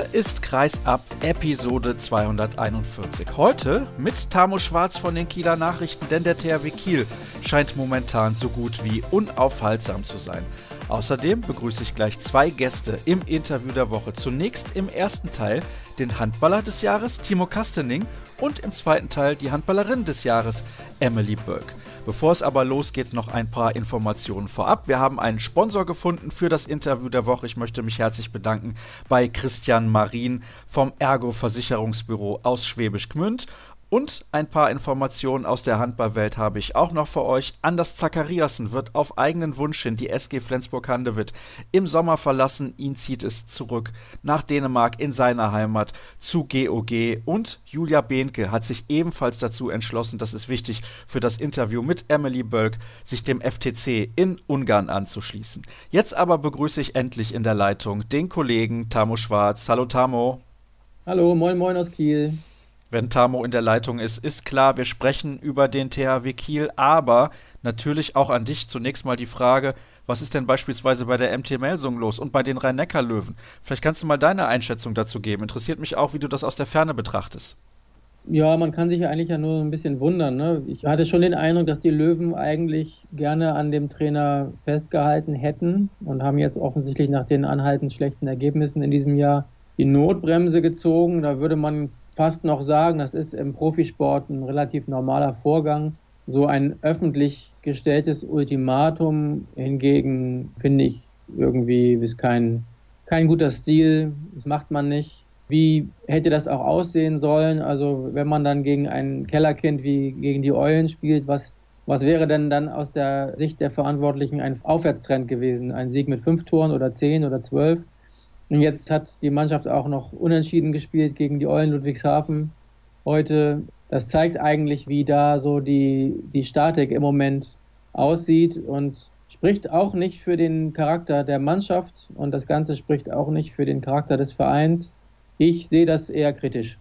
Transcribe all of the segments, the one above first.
Hier ist Kreisab Episode 241. Heute mit Tamo Schwarz von den Kieler Nachrichten, denn der THW Kiel scheint momentan so gut wie unaufhaltsam zu sein. Außerdem begrüße ich gleich zwei Gäste im Interview der Woche. Zunächst im ersten Teil den Handballer des Jahres, Timo Kastening, und im zweiten Teil die Handballerin des Jahres, Emily Burke. Bevor es aber losgeht, noch ein paar Informationen vorab. Wir haben einen Sponsor gefunden für das Interview der Woche. Ich möchte mich herzlich bedanken bei Christian Marin vom Ergo Versicherungsbüro aus Schwäbisch Gmünd und ein paar Informationen aus der Handballwelt habe ich auch noch für euch. Anders Zachariasen wird auf eigenen Wunsch hin die SG Flensburg-Handewitt im Sommer verlassen. Ihn zieht es zurück nach Dänemark in seiner Heimat zu GOG. Und Julia Behnke hat sich ebenfalls dazu entschlossen, das ist wichtig für das Interview mit Emily Bölk, sich dem FTC in Ungarn anzuschließen. Jetzt aber begrüße ich endlich in der Leitung den Kollegen Tamo Schwarz. Hallo Tamo. Hallo, moin moin aus Kiel wenn Tamo in der Leitung ist, ist klar, wir sprechen über den THW Kiel, aber natürlich auch an dich zunächst mal die Frage, was ist denn beispielsweise bei der MT Melsung los und bei den Rhein-Neckar-Löwen? Vielleicht kannst du mal deine Einschätzung dazu geben. Interessiert mich auch, wie du das aus der Ferne betrachtest. Ja, man kann sich ja eigentlich ja nur ein bisschen wundern. Ne? Ich hatte schon den Eindruck, dass die Löwen eigentlich gerne an dem Trainer festgehalten hätten und haben jetzt offensichtlich nach den anhaltend schlechten Ergebnissen in diesem Jahr die Notbremse gezogen. Da würde man fast noch sagen, das ist im Profisport ein relativ normaler Vorgang. So ein öffentlich gestelltes Ultimatum hingegen finde ich irgendwie ist kein, kein guter Stil. Das macht man nicht. Wie hätte das auch aussehen sollen? Also wenn man dann gegen ein Kellerkind wie gegen die Eulen spielt, was, was wäre denn dann aus der Sicht der Verantwortlichen ein Aufwärtstrend gewesen? Ein Sieg mit fünf Toren oder zehn oder zwölf? Und jetzt hat die Mannschaft auch noch unentschieden gespielt gegen die Eulen Ludwigshafen heute. Das zeigt eigentlich, wie da so die, die Statik im Moment aussieht und spricht auch nicht für den Charakter der Mannschaft und das Ganze spricht auch nicht für den Charakter des Vereins. Ich sehe das eher kritisch.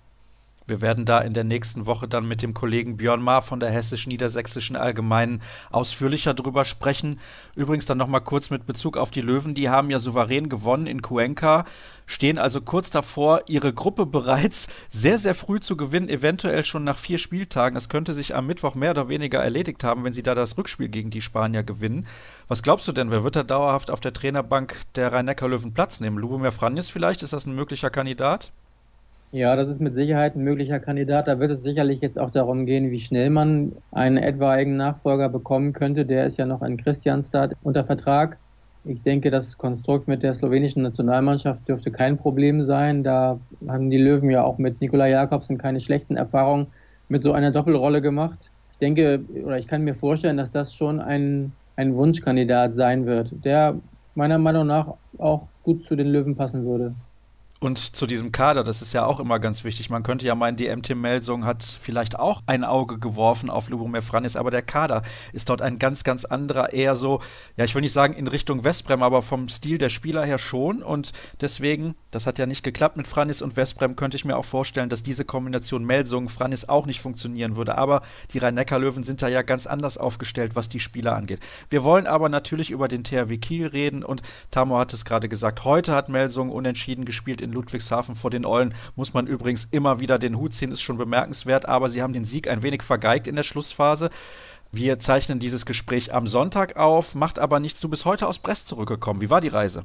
Wir werden da in der nächsten Woche dann mit dem Kollegen Björn Maar von der Hessisch-Niedersächsischen Allgemeinen ausführlicher drüber sprechen. Übrigens dann nochmal kurz mit Bezug auf die Löwen. Die haben ja souverän gewonnen in Cuenca, stehen also kurz davor, ihre Gruppe bereits sehr, sehr früh zu gewinnen, eventuell schon nach vier Spieltagen. Das könnte sich am Mittwoch mehr oder weniger erledigt haben, wenn sie da das Rückspiel gegen die Spanier gewinnen. Was glaubst du denn, wer wird da dauerhaft auf der Trainerbank der Rhein-Neckar-Löwen Platz nehmen? Lubomir Franjes vielleicht? Ist das ein möglicher Kandidat? Ja, das ist mit Sicherheit ein möglicher Kandidat. Da wird es sicherlich jetzt auch darum gehen, wie schnell man einen etwaigen Nachfolger bekommen könnte. Der ist ja noch in Christianstad unter Vertrag. Ich denke, das Konstrukt mit der slowenischen Nationalmannschaft dürfte kein Problem sein. Da haben die Löwen ja auch mit Nikola Jakobsen keine schlechten Erfahrungen mit so einer Doppelrolle gemacht. Ich denke, oder ich kann mir vorstellen, dass das schon ein, ein Wunschkandidat sein wird, der meiner Meinung nach auch gut zu den Löwen passen würde. Und zu diesem Kader, das ist ja auch immer ganz wichtig. Man könnte ja meinen, die MT Melsung hat vielleicht auch ein Auge geworfen auf Lubomir Franis, aber der Kader ist dort ein ganz, ganz anderer, eher so, ja, ich will nicht sagen in Richtung Westbrem, aber vom Stil der Spieler her schon. Und deswegen, das hat ja nicht geklappt mit Franis und Westbrem, könnte ich mir auch vorstellen, dass diese Kombination Melsung, Franis auch nicht funktionieren würde. Aber die Rhein-Neckar-Löwen sind da ja ganz anders aufgestellt, was die Spieler angeht. Wir wollen aber natürlich über den THW Kiel reden und Tamo hat es gerade gesagt, heute hat Melsung unentschieden gespielt in in Ludwigshafen vor den Eulen muss man übrigens immer wieder den Hut ziehen, ist schon bemerkenswert, aber sie haben den Sieg ein wenig vergeigt in der Schlussphase. Wir zeichnen dieses Gespräch am Sonntag auf, macht aber nichts. Du bist heute aus Brest zurückgekommen. Wie war die Reise?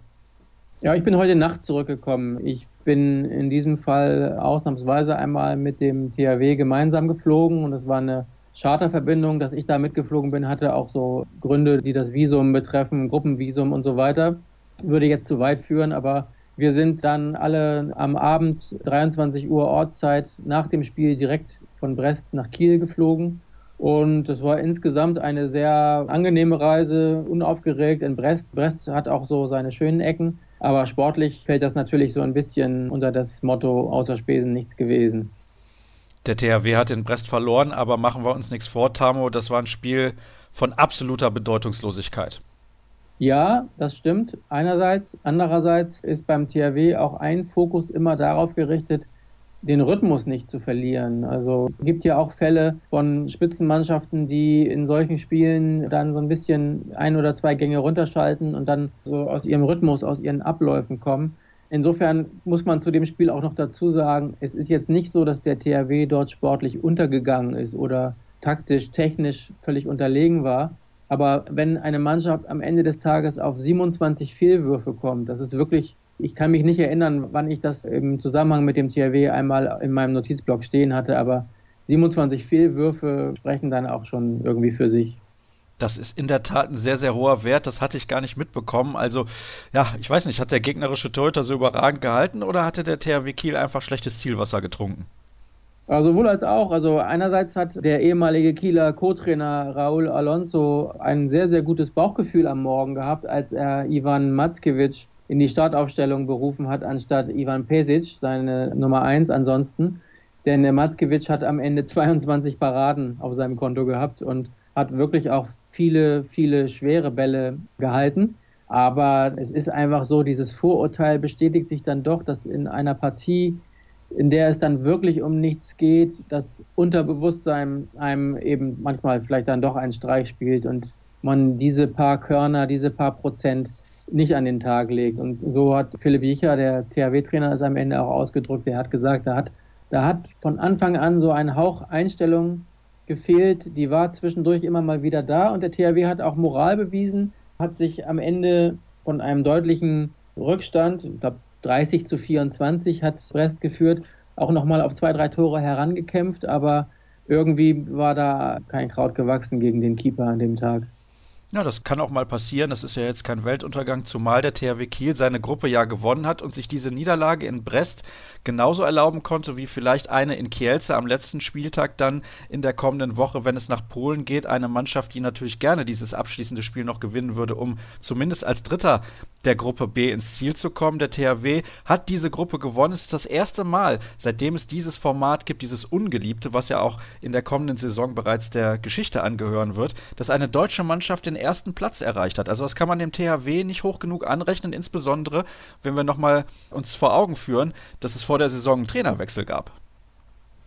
Ja, ich bin heute Nacht zurückgekommen. Ich bin in diesem Fall ausnahmsweise einmal mit dem THW gemeinsam geflogen und es war eine Charterverbindung, dass ich da mitgeflogen bin, hatte auch so Gründe, die das Visum betreffen, Gruppenvisum und so weiter. Würde jetzt zu weit führen, aber wir sind dann alle am Abend 23 Uhr Ortszeit nach dem Spiel direkt von Brest nach Kiel geflogen. Und es war insgesamt eine sehr angenehme Reise, unaufgeregt in Brest. Brest hat auch so seine schönen Ecken, aber sportlich fällt das natürlich so ein bisschen unter das Motto außer Spesen nichts gewesen. Der THW hat in Brest verloren, aber machen wir uns nichts vor, Tamo. Das war ein Spiel von absoluter Bedeutungslosigkeit. Ja, das stimmt. Einerseits. Andererseits ist beim THW auch ein Fokus immer darauf gerichtet, den Rhythmus nicht zu verlieren. Also es gibt ja auch Fälle von Spitzenmannschaften, die in solchen Spielen dann so ein bisschen ein oder zwei Gänge runterschalten und dann so aus ihrem Rhythmus, aus ihren Abläufen kommen. insofern muss man zu dem Spiel auch noch dazu sagen, es ist jetzt nicht so, dass der THW dort sportlich untergegangen ist oder taktisch, technisch völlig unterlegen war. Aber wenn eine Mannschaft am Ende des Tages auf 27 Fehlwürfe kommt, das ist wirklich, ich kann mich nicht erinnern, wann ich das im Zusammenhang mit dem THW einmal in meinem Notizblock stehen hatte, aber 27 Fehlwürfe sprechen dann auch schon irgendwie für sich. Das ist in der Tat ein sehr, sehr hoher Wert. Das hatte ich gar nicht mitbekommen. Also, ja, ich weiß nicht, hat der gegnerische Torhüter so überragend gehalten oder hatte der THW Kiel einfach schlechtes Zielwasser getrunken? Also sowohl als auch. Also einerseits hat der ehemalige Kieler Co-Trainer Raúl Alonso ein sehr, sehr gutes Bauchgefühl am Morgen gehabt, als er Ivan Matzkewitsch in die Startaufstellung berufen hat, anstatt Ivan Pesic, seine Nummer 1 ansonsten. Denn der Matzkewitsch hat am Ende 22 Paraden auf seinem Konto gehabt und hat wirklich auch viele, viele schwere Bälle gehalten. Aber es ist einfach so, dieses Vorurteil bestätigt sich dann doch, dass in einer Partie, in der es dann wirklich um nichts geht, das Unterbewusstsein einem eben manchmal vielleicht dann doch einen Streich spielt und man diese paar Körner, diese paar Prozent nicht an den Tag legt. Und so hat Philipp Jicher, der THW-Trainer, es am Ende auch ausgedrückt. Er hat gesagt, da hat, da hat von Anfang an so ein Hauch Einstellung gefehlt. Die war zwischendurch immer mal wieder da und der THW hat auch Moral bewiesen, hat sich am Ende von einem deutlichen Rückstand, ich glaube 30 zu 24 hat Brest geführt, auch nochmal auf zwei, drei Tore herangekämpft, aber irgendwie war da kein Kraut gewachsen gegen den Keeper an dem Tag. Ja, das kann auch mal passieren. Das ist ja jetzt kein Weltuntergang, zumal der THW Kiel seine Gruppe ja gewonnen hat und sich diese Niederlage in Brest genauso erlauben konnte wie vielleicht eine in Kielce am letzten Spieltag dann in der kommenden Woche, wenn es nach Polen geht. Eine Mannschaft, die natürlich gerne dieses abschließende Spiel noch gewinnen würde, um zumindest als Dritter der Gruppe B ins Ziel zu kommen. Der THW hat diese Gruppe gewonnen. Es ist das erste Mal, seitdem es dieses Format gibt, dieses Ungeliebte, was ja auch in der kommenden Saison bereits der Geschichte angehören wird, dass eine deutsche Mannschaft den ersten Platz erreicht hat. Also das kann man dem THW nicht hoch genug anrechnen, insbesondere wenn wir nochmal uns vor Augen führen, dass es vor der Saison einen Trainerwechsel gab.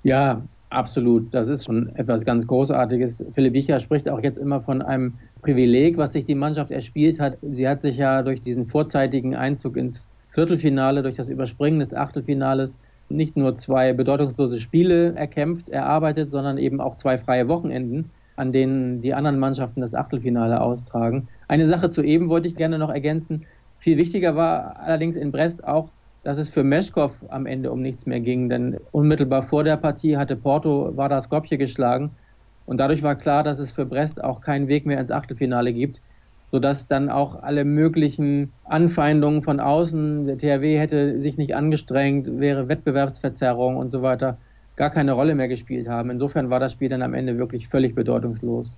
Ja, absolut. Das ist schon etwas ganz Großartiges. Philipp Wicher spricht auch jetzt immer von einem Privileg, was sich die Mannschaft erspielt hat. Sie hat sich ja durch diesen vorzeitigen Einzug ins Viertelfinale, durch das Überspringen des Achtelfinales nicht nur zwei bedeutungslose Spiele erkämpft, erarbeitet, sondern eben auch zwei freie Wochenenden an denen die anderen Mannschaften das Achtelfinale austragen. Eine Sache zu eben wollte ich gerne noch ergänzen. Viel wichtiger war allerdings in Brest auch, dass es für Meschkow am Ende um nichts mehr ging, denn unmittelbar vor der Partie hatte Porto Vardar Skopje geschlagen und dadurch war klar, dass es für Brest auch keinen Weg mehr ins Achtelfinale gibt, sodass dann auch alle möglichen Anfeindungen von außen, der THW hätte sich nicht angestrengt, wäre Wettbewerbsverzerrung und so weiter, gar keine Rolle mehr gespielt haben. Insofern war das Spiel dann am Ende wirklich völlig bedeutungslos.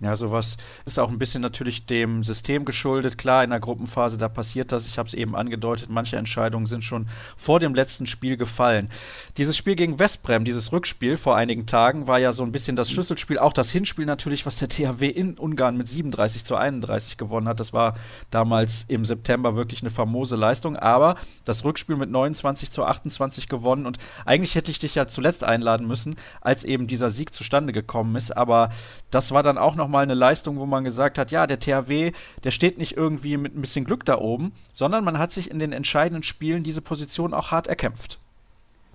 Ja, sowas ist auch ein bisschen natürlich dem System geschuldet. Klar, in der Gruppenphase, da passiert das. Ich habe es eben angedeutet, manche Entscheidungen sind schon vor dem letzten Spiel gefallen. Dieses Spiel gegen Westbrem, dieses Rückspiel vor einigen Tagen, war ja so ein bisschen das Schlüsselspiel. Auch das Hinspiel natürlich, was der THW in Ungarn mit 37 zu 31 gewonnen hat. Das war damals im September wirklich eine famose Leistung. Aber das Rückspiel mit 29 zu 28 gewonnen. Und eigentlich hätte ich dich ja zuletzt einladen müssen, als eben dieser Sieg zustande gekommen ist. Aber das war dann auch noch nochmal eine Leistung, wo man gesagt hat, ja, der THW, der steht nicht irgendwie mit ein bisschen Glück da oben, sondern man hat sich in den entscheidenden Spielen diese Position auch hart erkämpft.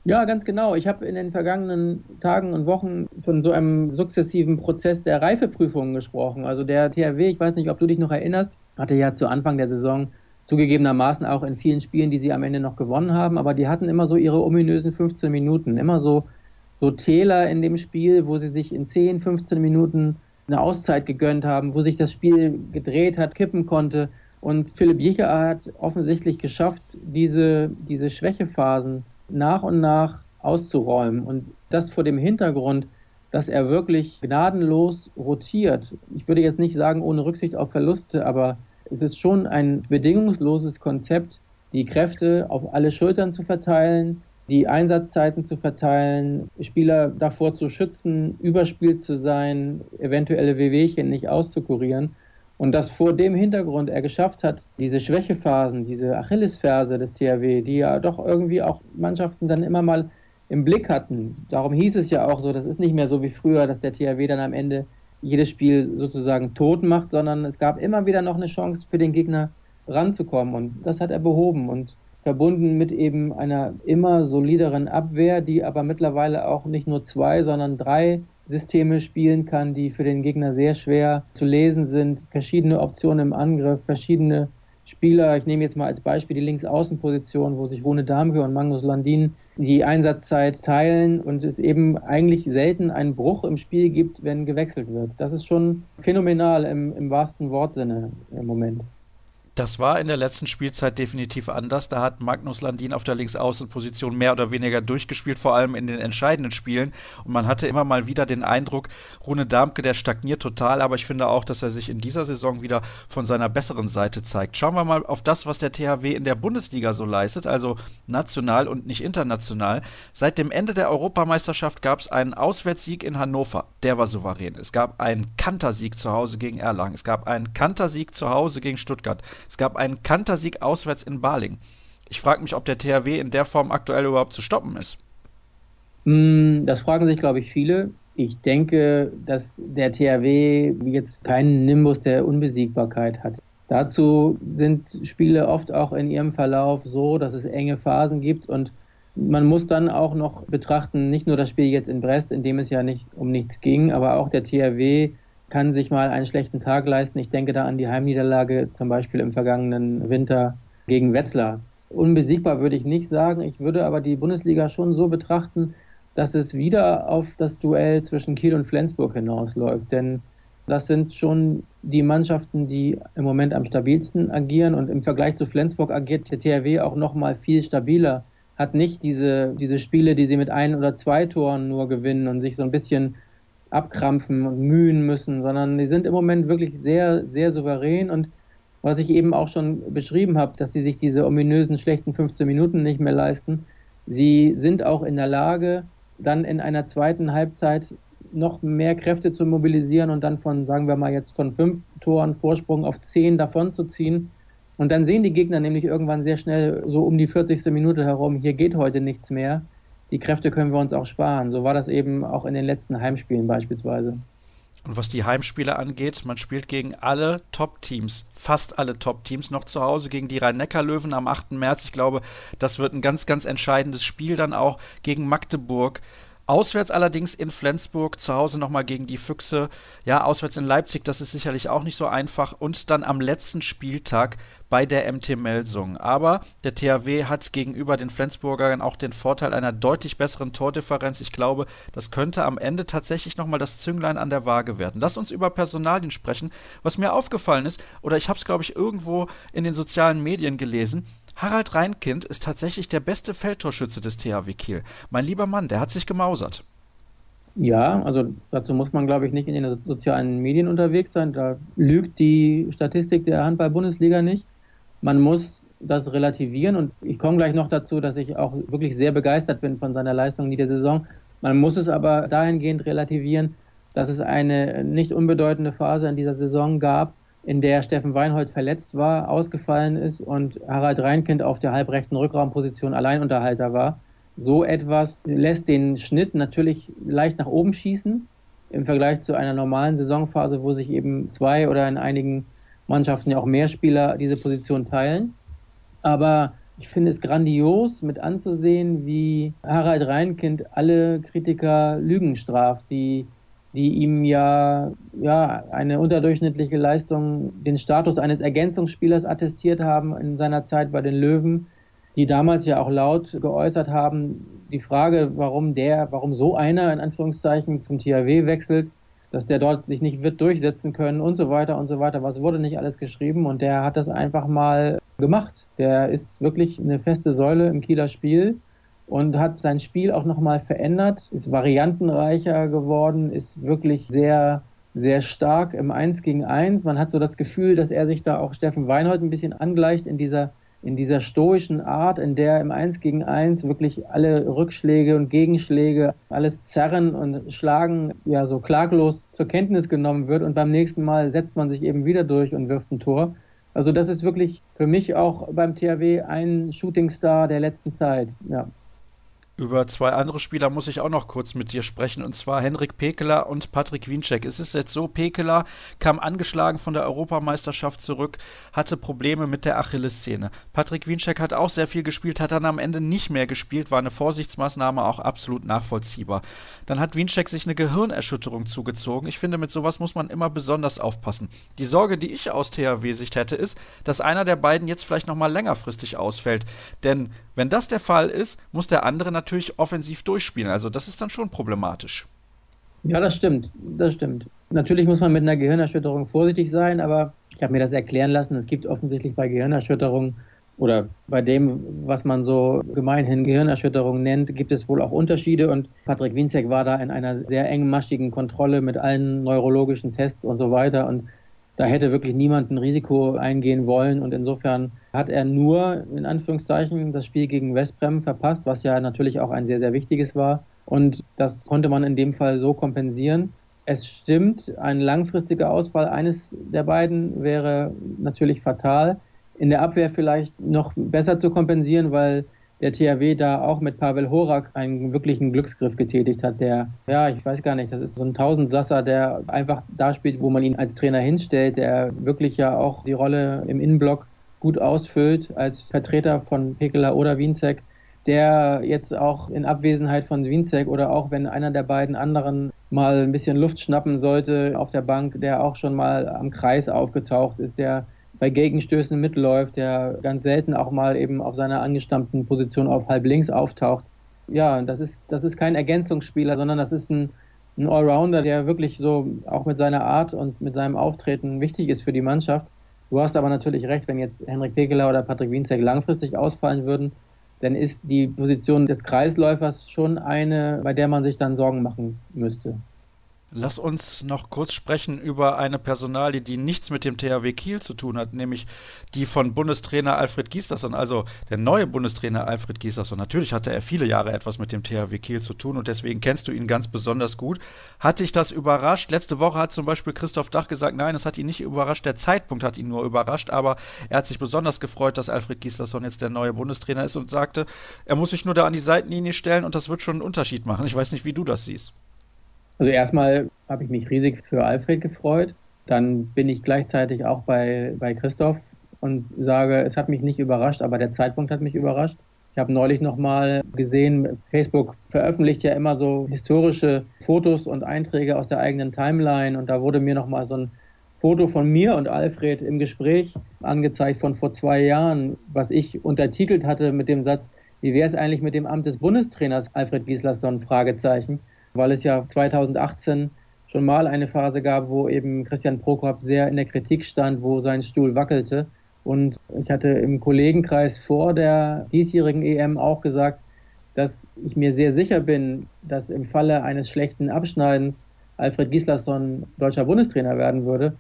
Ja, ganz genau. Ich habe in den vergangenen Tagen und Wochen von so einem sukzessiven Prozess der Reifeprüfungen gesprochen. Also der THW, ich weiß nicht, ob du dich noch erinnerst, hatte ja zu Anfang der Saison zugegebenermaßen auch in vielen Spielen, die sie am Ende noch gewonnen haben, aber die hatten immer so ihre ominösen 15 Minuten, immer so, so Täler in dem Spiel, wo sie sich in 10, 15 Minuten eine Auszeit gegönnt haben, wo sich das Spiel gedreht hat, kippen konnte. Und Philipp Jicher hat offensichtlich geschafft, diese, diese Schwächephasen nach und nach auszuräumen. Und das vor dem Hintergrund, dass er wirklich gnadenlos rotiert. Ich würde jetzt nicht sagen ohne Rücksicht auf Verluste, aber es ist schon ein bedingungsloses Konzept, die Kräfte auf alle Schultern zu verteilen, die Einsatzzeiten zu verteilen, Spieler davor zu schützen, überspielt zu sein, eventuelle Wehwehchen nicht auszukurieren. Und dass vor dem Hintergrund er geschafft hat, diese Schwächephasen, diese Achillesferse des THW, die ja doch irgendwie auch Mannschaften dann immer mal im Blick hatten. Darum hieß es ja auch so, das ist nicht mehr so wie früher, dass der THW dann am Ende jedes Spiel sozusagen tot macht, sondern es gab immer wieder noch eine Chance für den Gegner ranzukommen. Und das hat er behoben. Und verbunden mit eben einer immer solideren Abwehr, die aber mittlerweile auch nicht nur zwei, sondern drei Systeme spielen kann, die für den Gegner sehr schwer zu lesen sind. Verschiedene Optionen im Angriff, verschiedene Spieler. Ich nehme jetzt mal als Beispiel die Linksaußenposition, wo sich Rune Damke und Magnus Landin die Einsatzzeit teilen und es eben eigentlich selten einen Bruch im Spiel gibt, wenn gewechselt wird. Das ist schon phänomenal im, im wahrsten Wortsinne im Moment. Das war in der letzten Spielzeit definitiv anders. Da hat Magnus Landin auf der Linksaußenposition mehr oder weniger durchgespielt, vor allem in den entscheidenden Spielen. Und man hatte immer mal wieder den Eindruck, Rune Darmke, der stagniert total, aber ich finde auch, dass er sich in dieser Saison wieder von seiner besseren Seite zeigt. Schauen wir mal auf das, was der THW in der Bundesliga so leistet, also national und nicht international. Seit dem Ende der Europameisterschaft gab es einen Auswärtssieg in Hannover. Der war souverän. Es gab einen Kantersieg zu Hause gegen Erlangen. Es gab einen Kantersieg zu Hause gegen Stuttgart. Es gab einen Kantersieg auswärts in Baling. Ich frage mich, ob der THW in der Form aktuell überhaupt zu stoppen ist. Mm, das fragen sich, glaube ich, viele. Ich denke, dass der THW jetzt keinen Nimbus der Unbesiegbarkeit hat. Dazu sind Spiele oft auch in ihrem Verlauf so, dass es enge Phasen gibt und man muss dann auch noch betrachten, nicht nur das Spiel jetzt in Brest, in dem es ja nicht um nichts ging, aber auch der THW kann sich mal einen schlechten Tag leisten. Ich denke da an die Heimniederlage zum Beispiel im vergangenen Winter gegen Wetzlar. Unbesiegbar würde ich nicht sagen. Ich würde aber die Bundesliga schon so betrachten, dass es wieder auf das Duell zwischen Kiel und Flensburg hinausläuft. Denn das sind schon die Mannschaften, die im Moment am stabilsten agieren. Und im Vergleich zu Flensburg agiert der THW auch noch mal viel stabiler. Hat nicht diese, diese Spiele, die sie mit ein oder zwei Toren nur gewinnen und sich so ein bisschen abkrampfen und mühen müssen, sondern die sind im Moment wirklich sehr, sehr souverän und was ich eben auch schon beschrieben habe, dass sie sich diese ominösen schlechten 15 Minuten nicht mehr leisten. Sie sind auch in der Lage, dann in einer zweiten Halbzeit noch mehr Kräfte zu mobilisieren und dann von, sagen wir mal jetzt von fünf Toren Vorsprung auf zehn davon zu ziehen. Und dann sehen die Gegner nämlich irgendwann sehr schnell so um die 40. Minute herum, hier geht heute nichts mehr die Kräfte können wir uns auch sparen. So war das eben auch in den letzten Heimspielen beispielsweise. Und was die Heimspiele angeht, man spielt gegen alle Top-Teams, fast alle Top-Teams, noch zu Hause gegen die Rhein-Neckar-Löwen am 8. März. Ich glaube, das wird ein ganz, ganz entscheidendes Spiel dann auch gegen Magdeburg. Auswärts allerdings in Flensburg, zu Hause nochmal gegen die Füchse. Ja, auswärts in Leipzig, das ist sicherlich auch nicht so einfach. Und dann am letzten Spieltag bei der MT Melsung. Aber der THW hat gegenüber den Flensburgern auch den Vorteil einer deutlich besseren Tordifferenz. Ich glaube, das könnte am Ende tatsächlich nochmal das Zünglein an der Waage werden. Lass uns über Personalien sprechen. Was mir aufgefallen ist, oder ich habe es, glaube ich, irgendwo in den sozialen Medien gelesen, Harald Reinkind ist tatsächlich der beste Feldtorschütze des THW Kiel. Mein lieber Mann, der hat sich gemausert. Ja, also dazu muss man, glaube ich, nicht in den sozialen Medien unterwegs sein. Da lügt die Statistik der Handball-Bundesliga nicht. Man muss das relativieren und ich komme gleich noch dazu, dass ich auch wirklich sehr begeistert bin von seiner Leistung in dieser Saison. Man muss es aber dahingehend relativieren, dass es eine nicht unbedeutende Phase in dieser Saison gab, in der Steffen Weinhold verletzt war, ausgefallen ist und Harald Reinkind auf der halbrechten Rückraumposition Alleinunterhalter war. So etwas lässt den Schnitt natürlich leicht nach oben schießen im Vergleich zu einer normalen Saisonphase, wo sich eben zwei oder in einigen Mannschaften ja auch mehr Spieler diese Position teilen. Aber ich finde es grandios mit anzusehen, wie Harald Reinkind alle Kritiker Lügen straft, die die ihm ja, ja eine unterdurchschnittliche Leistung, den Status eines Ergänzungsspielers attestiert haben in seiner Zeit bei den Löwen, die damals ja auch laut geäußert haben, die Frage, warum der, warum so einer in Anführungszeichen zum THW wechselt, dass der dort sich nicht wird durchsetzen können und so weiter und so weiter. Was wurde nicht alles geschrieben und der hat das einfach mal gemacht. Der ist wirklich eine feste Säule im Kieler Spiel und hat sein Spiel auch nochmal verändert, ist variantenreicher geworden, ist wirklich sehr, sehr stark im Eins gegen Eins. Man hat so das Gefühl, dass er sich da auch Steffen Weinhold ein bisschen angleicht in dieser, in dieser stoischen Art, in der im Eins gegen Eins wirklich alle Rückschläge und Gegenschläge, alles Zerren und Schlagen ja so klaglos zur Kenntnis genommen wird und beim nächsten Mal setzt man sich eben wieder durch und wirft ein Tor. Also das ist wirklich für mich auch beim THW ein Shootingstar der letzten Zeit. Ja. Über zwei andere Spieler muss ich auch noch kurz mit dir sprechen, und zwar Henrik Pekeler und Patrick Wienczek. Es ist jetzt so, Pekeler kam angeschlagen von der Europameisterschaft zurück, hatte Probleme mit der Achillessehne. Patrick Wienczek hat auch sehr viel gespielt, hat dann am Ende nicht mehr gespielt, war eine Vorsichtsmaßnahme auch absolut nachvollziehbar. Dann hat Wienczek sich eine Gehirnerschütterung zugezogen. Ich finde, mit sowas muss man immer besonders aufpassen. Die Sorge, die ich aus THW-Sicht hätte, ist, dass einer der beiden jetzt vielleicht nochmal längerfristig ausfällt. Denn wenn das der Fall ist, muss der andere natürlich offensiv durchspielen. Also das ist dann schon problematisch. Ja, das stimmt. Das stimmt. Natürlich muss man mit einer Gehirnerschütterung vorsichtig sein, aber ich habe mir das erklären lassen. Es gibt offensichtlich bei Gehirnerschütterungen oder bei dem, was man so gemeinhin Gehirnerschütterung nennt, gibt es wohl auch Unterschiede. Und Patrick Winzek war da in einer sehr engmaschigen Kontrolle mit allen neurologischen Tests und so weiter. Und da hätte wirklich niemand ein Risiko eingehen wollen und insofern hat er nur in Anführungszeichen das Spiel gegen Westbrem verpasst, was ja natürlich auch ein sehr, sehr wichtiges war. Und das konnte man in dem Fall so kompensieren. Es stimmt, ein langfristiger Ausfall eines der beiden wäre natürlich fatal. In der Abwehr vielleicht noch besser zu kompensieren, weil der THW da auch mit Pavel Horak einen wirklichen Glücksgriff getätigt hat, der, ja, ich weiß gar nicht, das ist so ein Tausendsasser, der einfach da spielt, wo man ihn als Trainer hinstellt, der wirklich ja auch die Rolle im Innenblock gut ausfüllt als Vertreter von Pekela oder Wienzek, der jetzt auch in Abwesenheit von Wienzek oder auch wenn einer der beiden anderen mal ein bisschen Luft schnappen sollte auf der Bank, der auch schon mal am Kreis aufgetaucht ist, der bei Gegenstößen mitläuft, der ganz selten auch mal eben auf seiner angestammten Position auf halb links auftaucht. Ja, das ist, das ist kein Ergänzungsspieler, sondern das ist ein, ein Allrounder, der wirklich so auch mit seiner Art und mit seinem Auftreten wichtig ist für die Mannschaft. Du hast aber natürlich recht, wenn jetzt Henrik Pekeler oder Patrick Wienzek langfristig ausfallen würden, dann ist die Position des Kreisläufers schon eine, bei der man sich dann Sorgen machen müsste. Lass uns noch kurz sprechen über eine Personalie, die nichts mit dem THW Kiel zu tun hat, nämlich die von Bundestrainer Alfred Gislason, also der neue Bundestrainer Alfred Gislason. Natürlich hatte er viele Jahre etwas mit dem THW Kiel zu tun und deswegen kennst du ihn ganz besonders gut. Hat dich das überrascht? Letzte Woche hat zum Beispiel Christoph Dach gesagt, nein, es hat ihn nicht überrascht, der Zeitpunkt hat ihn nur überrascht, aber er hat sich besonders gefreut, dass Alfred Gislason jetzt der neue Bundestrainer ist und sagte, er muss sich nur da an die Seitenlinie stellen und das wird schon einen Unterschied machen. Ich weiß nicht, wie du das siehst. Also erstmal habe ich mich riesig für Alfred gefreut. Dann bin ich gleichzeitig auch bei, bei Christoph und sage, es hat mich nicht überrascht, aber der Zeitpunkt hat mich überrascht. Ich habe neulich nochmal gesehen, Facebook veröffentlicht ja immer so historische Fotos und Einträge aus der eigenen Timeline und da wurde mir nochmal so ein Foto von mir und Alfred im Gespräch angezeigt von vor zwei Jahren, was ich untertitelt hatte mit dem Satz, wie wäre es eigentlich mit dem Amt des Bundestrainers Alfred Gislason? Fragezeichen weil es ja 2018 schon mal eine Phase gab, wo eben Christian Prokop sehr in der Kritik stand, wo sein Stuhl wackelte. Und ich hatte im Kollegenkreis vor der diesjährigen EM auch gesagt, dass ich mir sehr sicher bin, dass im Falle eines schlechten Abschneidens Alfred Gislason deutscher Bundestrainer werden würde.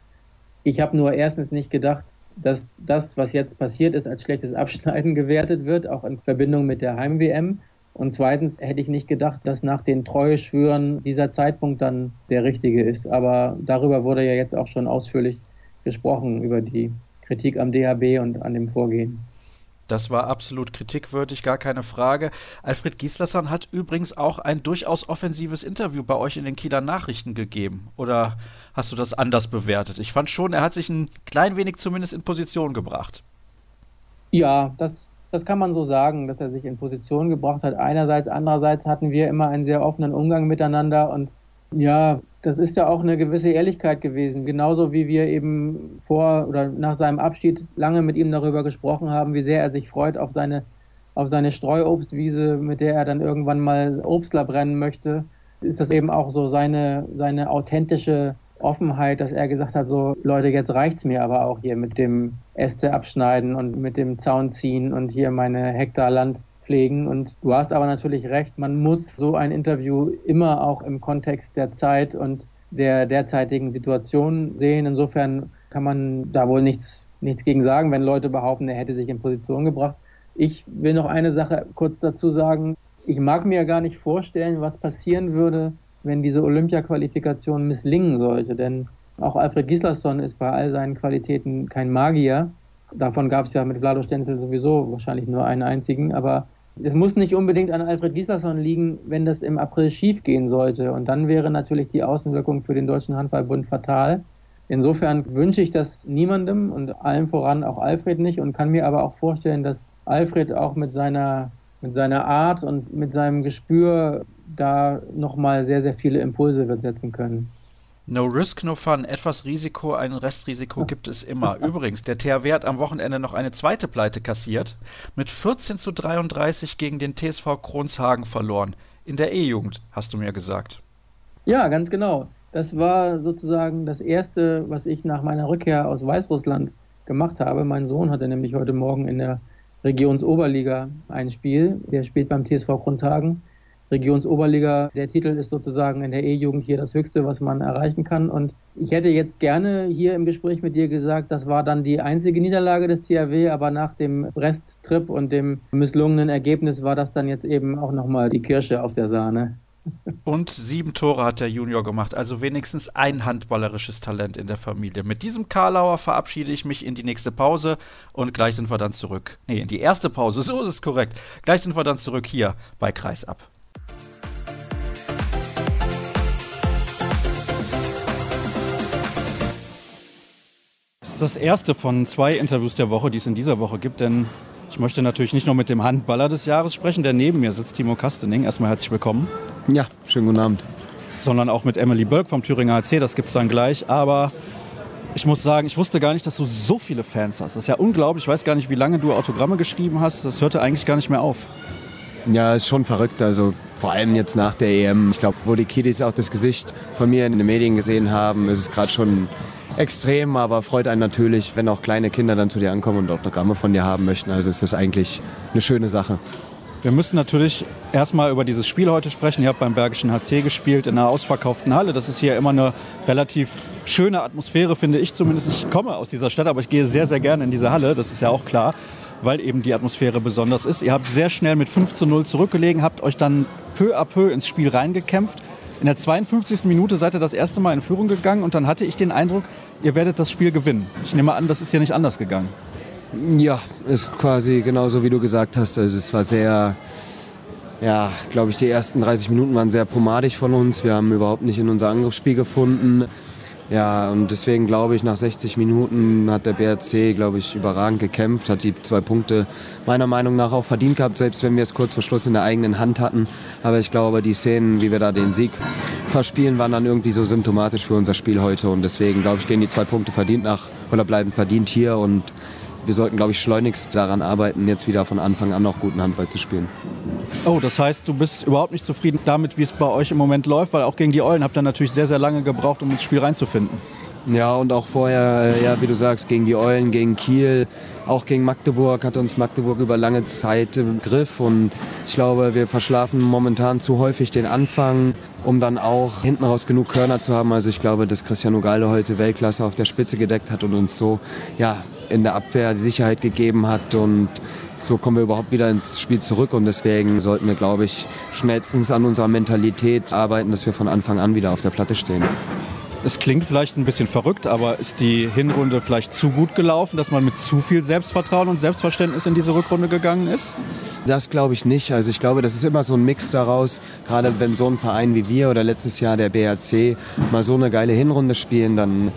Ich habe nur erstens nicht gedacht, dass das, was jetzt passiert ist, als schlechtes Abschneiden gewertet wird, auch in Verbindung mit der Heim-WM. Und zweitens hätte ich nicht gedacht, dass nach den Treueschwüren dieser Zeitpunkt dann der richtige ist. Aber darüber wurde ja jetzt auch schon ausführlich gesprochen, über die Kritik am DHB und an dem Vorgehen. Das war absolut kritikwürdig, gar keine Frage. Alfred Gislason hat übrigens auch ein durchaus offensives Interview bei euch in den Kieler Nachrichten gegeben. Oder hast du das anders bewertet? Ich fand schon, er hat sich ein klein wenig zumindest in Position gebracht. Ja, das das kann man so sagen, dass er sich in Position gebracht hat. Einerseits, andererseits hatten wir immer einen sehr offenen Umgang miteinander und ja, das ist ja auch eine gewisse Ehrlichkeit gewesen. Genauso wie wir eben vor oder nach seinem Abschied lange mit ihm darüber gesprochen haben, wie sehr er sich freut auf seine, auf seine Streuobstwiese, mit der er dann irgendwann mal Obstler brennen möchte, ist das eben auch so seine, seine authentische Offenheit, dass er gesagt hat, so Leute, jetzt reicht's mir aber auch hier mit dem Äste abschneiden und mit dem Zaun ziehen und hier meine Hektar Land pflegen. Und du hast aber natürlich recht, man muss so ein Interview immer auch im Kontext der Zeit und der derzeitigen Situation sehen. Insofern kann man da wohl nichts, nichts gegen sagen, wenn Leute behaupten, er hätte sich in Position gebracht. Ich will noch eine Sache kurz dazu sagen. Ich mag mir gar nicht vorstellen, was passieren würde, wenn diese Olympia-Qualifikation misslingen sollte. Denn auch Alfred Gislason ist bei all seinen Qualitäten kein Magier. Davon gab es ja mit Vlado Stenzel sowieso wahrscheinlich nur einen einzigen. Aber Es muss nicht unbedingt an Alfred Gislason liegen, wenn das im April schief gehen sollte. Und dann wäre natürlich die Außenwirkung für den Deutschen Handballbund fatal. Insofern wünsche ich das niemandem und allen voran auch Alfred nicht und kann mir aber auch vorstellen, dass Alfred auch mit seiner, mit seiner Art und mit seinem Gespür da nochmal sehr, sehr viele Impulse wird setzen können. No risk, no fun. Etwas Risiko, ein Restrisiko gibt es immer. Übrigens, der THW hat am Wochenende noch eine zweite Pleite kassiert. Mit 14 zu 33 gegen den TSV Kronshagen verloren. In der E-Jugend, hast du mir gesagt. Ja, ganz genau. Das war sozusagen das Erste, was ich nach meiner Rückkehr aus Weißrussland gemacht habe. Mein Sohn hatte nämlich heute Morgen in der Regionsoberliga ein Spiel. Der spielt beim TSV Kronshagen. Regionsoberliga. Der Titel ist sozusagen in der E-Jugend hier das Höchste, was man erreichen kann. Und ich hätte jetzt gerne hier im Gespräch mit dir gesagt, das war dann die einzige Niederlage des THW, aber nach dem Brest-Trip und dem misslungenen Ergebnis war das dann jetzt eben auch nochmal die Kirsche auf der Sahne. Und sieben Tore hat der Junior gemacht, also wenigstens ein handballerisches Talent in der Familie. Mit diesem Karlauer verabschiede ich mich in die nächste Pause und gleich sind wir dann zurück. Nee, in die erste Pause, so ist es korrekt. Gleich sind wir dann zurück hier bei Kreisab. Ist das erste von zwei Interviews der Woche, die es in dieser Woche gibt, denn ich möchte natürlich nicht nur mit dem Handballer des Jahres sprechen, der neben mir sitzt, Timo Kastening. Erstmal herzlich willkommen. Ja, schönen guten Abend. Sondern auch mit Emily Bölk vom Thüringer HC, das gibt es dann gleich. Aber ich muss sagen, ich wusste gar nicht, dass du so viele Fans hast. Das ist ja unglaublich. Ich weiß gar nicht, wie lange du Autogramme geschrieben hast. Das hörte eigentlich gar nicht mehr auf. Ja, ist schon verrückt. Also vor allem jetzt nach der EM. Ich glaube, wo die Kiddies auch das Gesicht von mir in den Medien gesehen haben, ist es gerade schon extrem, aber freut einen natürlich, wenn auch kleine Kinder dann zu dir ankommen und Autogramme von dir haben möchten. Also ist das eigentlich eine schöne Sache. Wir müssen natürlich erstmal über dieses Spiel heute sprechen. Ihr habt beim Bergischen HC gespielt in einer ausverkauften Halle. Das ist hier immer eine relativ schöne Atmosphäre, finde ich zumindest. Ich komme aus dieser Stadt, aber ich gehe sehr, sehr gerne in diese Halle. Das ist ja auch klar, weil eben die Atmosphäre besonders ist. Ihr habt sehr schnell mit 5 zu 0 zurückgelegen, habt euch dann peu à peu ins Spiel reingekämpft. In der 52. Minute seid ihr das erste Mal in Führung gegangen und dann hatte ich den Eindruck, ihr werdet das Spiel gewinnen. Ich nehme an, das ist ja nicht anders gegangen. Ja, ist quasi genauso wie du gesagt hast. Also es war sehr, ja, glaube ich, die ersten 30 Minuten waren sehr pomadig von uns. Wir haben überhaupt nicht in unser Angriffsspiel gefunden. Ja, und deswegen glaube ich, nach 60 Minuten hat der BRC, glaube ich, überragend gekämpft, hat die zwei Punkte meiner Meinung nach auch verdient gehabt, selbst wenn wir es kurz vor Schluss in der eigenen Hand hatten. Aber ich glaube, die Szenen, wie wir da den Sieg verspielen, waren dann irgendwie so symptomatisch für unser Spiel heute. Und deswegen, glaube ich, gehen die zwei Punkte verdient nach oder bleiben verdient hier. Und wir sollten, glaube ich, schleunigst daran arbeiten, jetzt wieder von Anfang an noch guten Handball zu spielen. Oh, das heißt, du bist überhaupt nicht zufrieden damit, wie es bei euch im Moment läuft, weil auch gegen die Eulen habt ihr natürlich sehr, sehr lange gebraucht, um ins Spiel reinzufinden. Ja, und auch vorher, ja, wie du sagst, gegen die Eulen, gegen Kiel, auch gegen Magdeburg hat uns Magdeburg über lange Zeit im Griff. Und ich glaube, wir verschlafen momentan zu häufig den Anfang, um dann auch hinten raus genug Körner zu haben. Also ich glaube, dass Cristiano Galde heute Weltklasse auf der Spitze gedeckt hat und uns so ja, in der Abwehr die Sicherheit gegeben hat. Und so kommen wir überhaupt wieder ins Spiel zurück und deswegen sollten wir, glaube ich, schnellstens an unserer Mentalität arbeiten, dass wir von Anfang an wieder auf der Platte stehen. Es klingt vielleicht ein bisschen verrückt, aber ist die Hinrunde vielleicht zu gut gelaufen, dass man mit zu viel Selbstvertrauen und Selbstverständnis in diese Rückrunde gegangen ist? Das glaube ich nicht. Also ich glaube, das ist immer so ein Mix daraus, gerade wenn so ein Verein wie wir oder letztes Jahr der BRC mal so eine geile Hinrunde spielen, dann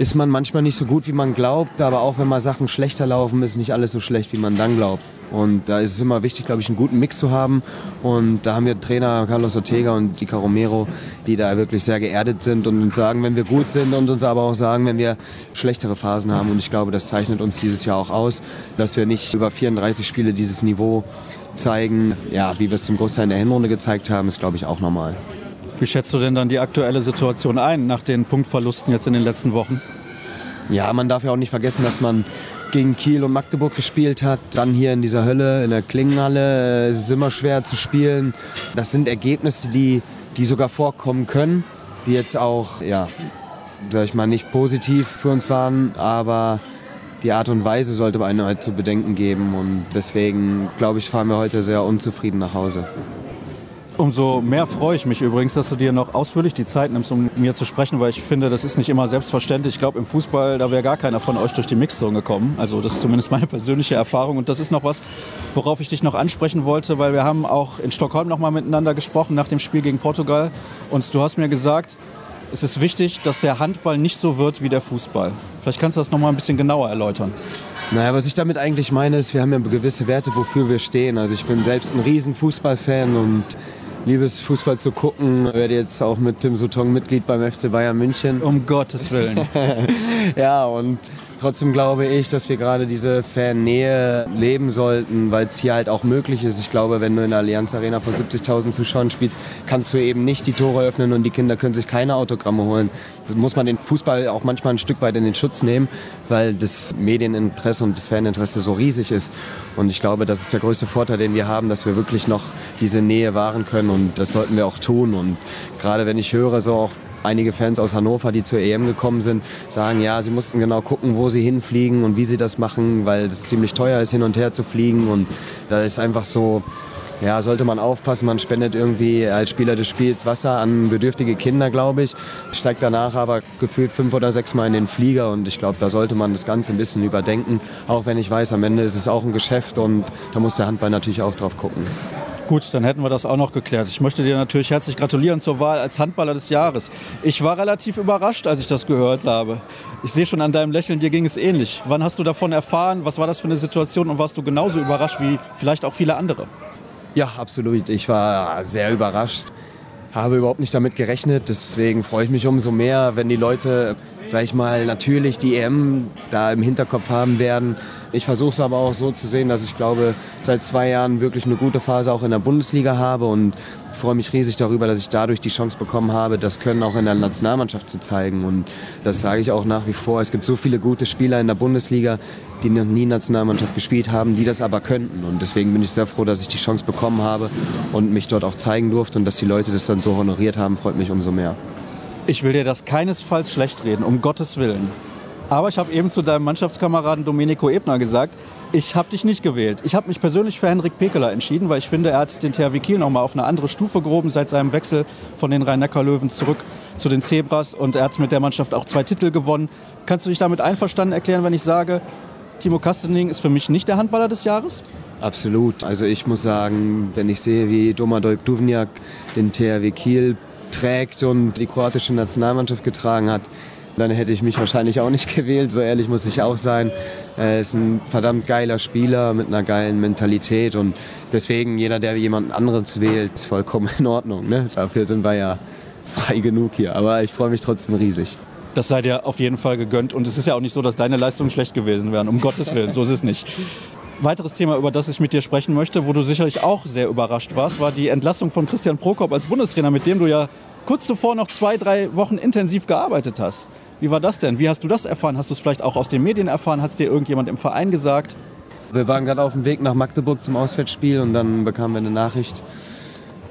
ist man manchmal nicht so gut, wie man glaubt, aber auch wenn mal Sachen schlechter laufen, ist nicht alles so schlecht, wie man dann glaubt. Und da ist es immer wichtig, glaube ich, einen guten Mix zu haben. Und da haben wir Trainer Carlos Ortega und Dica Romero, die da wirklich sehr geerdet sind und uns sagen, wenn wir gut sind und uns aber auch sagen, wenn wir schlechtere Phasen haben. Und ich glaube, das zeichnet uns dieses Jahr auch aus, dass wir nicht über 34 Spiele dieses Niveau zeigen. Ja, wie wir es zum Großteil in der Hinrunde gezeigt haben, ist, glaube ich, auch normal. Wie schätzt du denn dann die aktuelle Situation ein nach den Punktverlusten jetzt in den letzten Wochen? Ja, man darf ja auch nicht vergessen, dass man gegen Kiel und Magdeburg gespielt hat. Dann hier in dieser Hölle, in der Klingenhalle. Es ist immer schwer zu spielen. Das sind Ergebnisse, die, die sogar vorkommen können, die jetzt auch, ja, sag ich mal, nicht positiv für uns waren, aber die Art und Weise sollte einem halt zu bedenken geben. Und deswegen, glaube ich, fahren wir heute sehr unzufrieden nach Hause. Umso mehr freue ich mich übrigens, dass du dir noch ausführlich die Zeit nimmst, um mir zu sprechen, weil ich finde, das ist nicht immer selbstverständlich. Ich glaube, im Fußball, da wäre gar keiner von euch durch die Mixzone gekommen. Also das ist zumindest meine persönliche Erfahrung. Und das ist noch was, worauf ich dich noch ansprechen wollte, weil wir haben auch in Stockholm noch mal miteinander gesprochen nach dem Spiel gegen Portugal. Und du hast mir gesagt, es ist wichtig, dass der Handball nicht so wird wie der Fußball. Vielleicht kannst du das noch mal ein bisschen genauer erläutern. Naja, was ich damit eigentlich meine, ist, wir haben ja gewisse Werte, wofür wir stehen. Also ich bin selbst ein riesen Fußballfan und liebes Fußball zu gucken. Ich werde jetzt auch mit Tim Sutton Mitglied beim FC Bayern München. Um Gottes Willen. ja, und trotzdem glaube ich, dass wir gerade diese Fannähe leben sollten, weil es hier halt auch möglich ist. Ich glaube, wenn du in der Allianz Arena vor 70.000 Zuschauern spielst, kannst du eben nicht die Tore öffnen und die Kinder können sich keine Autogramme holen. Da muss man den Fußball auch manchmal ein Stück weit in den Schutz nehmen, weil das Medieninteresse und das Faninteresse so riesig ist. Und ich glaube, das ist der größte Vorteil, den wir haben, dass wir wirklich noch diese Nähe wahren können und das sollten wir auch tun. Und gerade wenn ich höre, so auch einige Fans aus Hannover, die zur EM gekommen sind, sagen, ja, sie mussten genau gucken, wo sie hinfliegen und wie sie das machen, weil es ziemlich teuer ist, hin und her zu fliegen. Und da ist einfach so, ja, sollte man aufpassen, man spendet irgendwie als Spieler des Spiels Wasser an bedürftige Kinder, glaube ich, steigt danach aber gefühlt fünf oder sechs Mal in den Flieger und ich glaube, da sollte man das Ganze ein bisschen überdenken, auch wenn ich weiß, am Ende ist es auch ein Geschäft und da muss der Handball natürlich auch drauf gucken. Gut, dann hätten wir das auch noch geklärt. Ich möchte dir natürlich herzlich gratulieren zur Wahl als Handballer des Jahres. Ich war relativ überrascht, als ich das gehört habe. Ich sehe schon an deinem Lächeln, dir ging es ähnlich. Wann hast du davon erfahren? Was war das für eine Situation und warst du genauso überrascht wie vielleicht auch viele andere? Ja, absolut. Ich war sehr überrascht. Habe überhaupt nicht damit gerechnet. Deswegen freue ich mich umso mehr, wenn die Leute, sag ich mal, natürlich die EM da im Hinterkopf haben werden ich versuche es aber auch so zu sehen, dass ich glaube, seit zwei Jahren wirklich eine gute Phase auch in der Bundesliga habe und freue mich riesig darüber, dass ich dadurch die Chance bekommen habe, das Können auch in der Nationalmannschaft zu zeigen. Und das sage ich auch nach wie vor. Es gibt so viele gute Spieler in der Bundesliga, die noch nie Nationalmannschaft gespielt haben, die das aber könnten. Und deswegen bin ich sehr froh, dass ich die Chance bekommen habe und mich dort auch zeigen durfte. Und dass die Leute das dann so honoriert haben, freut mich umso mehr. Ich will dir das keinesfalls schlecht reden, um Gottes Willen. Aber ich habe eben zu deinem Mannschaftskameraden Domenico Ebner gesagt, ich habe dich nicht gewählt. Ich habe mich persönlich für Henrik Pekeler entschieden, weil ich finde, er hat den THW Kiel nochmal auf eine andere Stufe gehoben seit seinem Wechsel von den Rhein-Neckar-Löwen zurück zu den Zebras und er hat mit der Mannschaft auch zwei Titel gewonnen. Kannst du dich damit einverstanden erklären, wenn ich sage, Timo Kastening ist für mich nicht der Handballer des Jahres? Absolut. Also ich muss sagen, wenn ich sehe, wie Domodoj Duvniak den THW Kiel trägt und die kroatische Nationalmannschaft getragen hat, dann hätte ich mich wahrscheinlich auch nicht gewählt. So ehrlich muss ich auch sein. Er ist ein verdammt geiler Spieler mit einer geilen Mentalität und deswegen jeder, der jemand anderes wählt, ist vollkommen in Ordnung. Ne? Dafür sind wir ja frei genug hier. Aber ich freue mich trotzdem riesig. Das sei dir auf jeden Fall gegönnt. Und es ist ja auch nicht so, dass deine Leistungen schlecht gewesen wären. Um Gottes Willen, so ist es nicht. Weiteres Thema, über das ich mit dir sprechen möchte, wo du sicherlich auch sehr überrascht warst, war die Entlassung von Christian Prokop als Bundestrainer, mit dem du ja kurz zuvor noch zwei, drei Wochen intensiv gearbeitet hast. Wie war das denn? Wie hast du das erfahren? Hast du es vielleicht auch aus den Medien erfahren? Hat es dir irgendjemand im Verein gesagt? Wir waren gerade auf dem Weg nach Magdeburg zum Auswärtsspiel und dann bekamen wir eine Nachricht,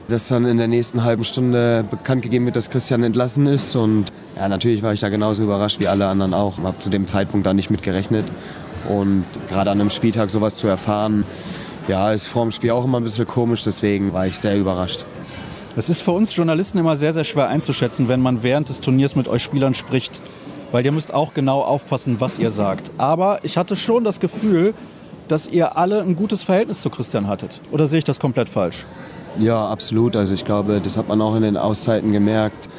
dass dann in der nächsten halben Stunde bekannt gegeben wird, dass Christian entlassen ist. Und ja, natürlich war ich da genauso überrascht wie alle anderen auch. Ich habe zu dem Zeitpunkt da nicht mit gerechnet. Und gerade an einem Spieltag sowas zu erfahren, ja, ist vor dem Spiel auch immer ein bisschen komisch. Deswegen war ich sehr überrascht. Es ist für uns Journalisten immer sehr, sehr schwer einzuschätzen, wenn man während des Turniers mit euch Spielern spricht. Weil ihr müsst auch genau aufpassen, was ihr sagt. Aber ich hatte schon das Gefühl, dass ihr alle ein gutes Verhältnis zu Christian hattet. Oder sehe ich das komplett falsch? Ja, absolut. Also ich glaube, das hat man auch in den Auszeiten gemerkt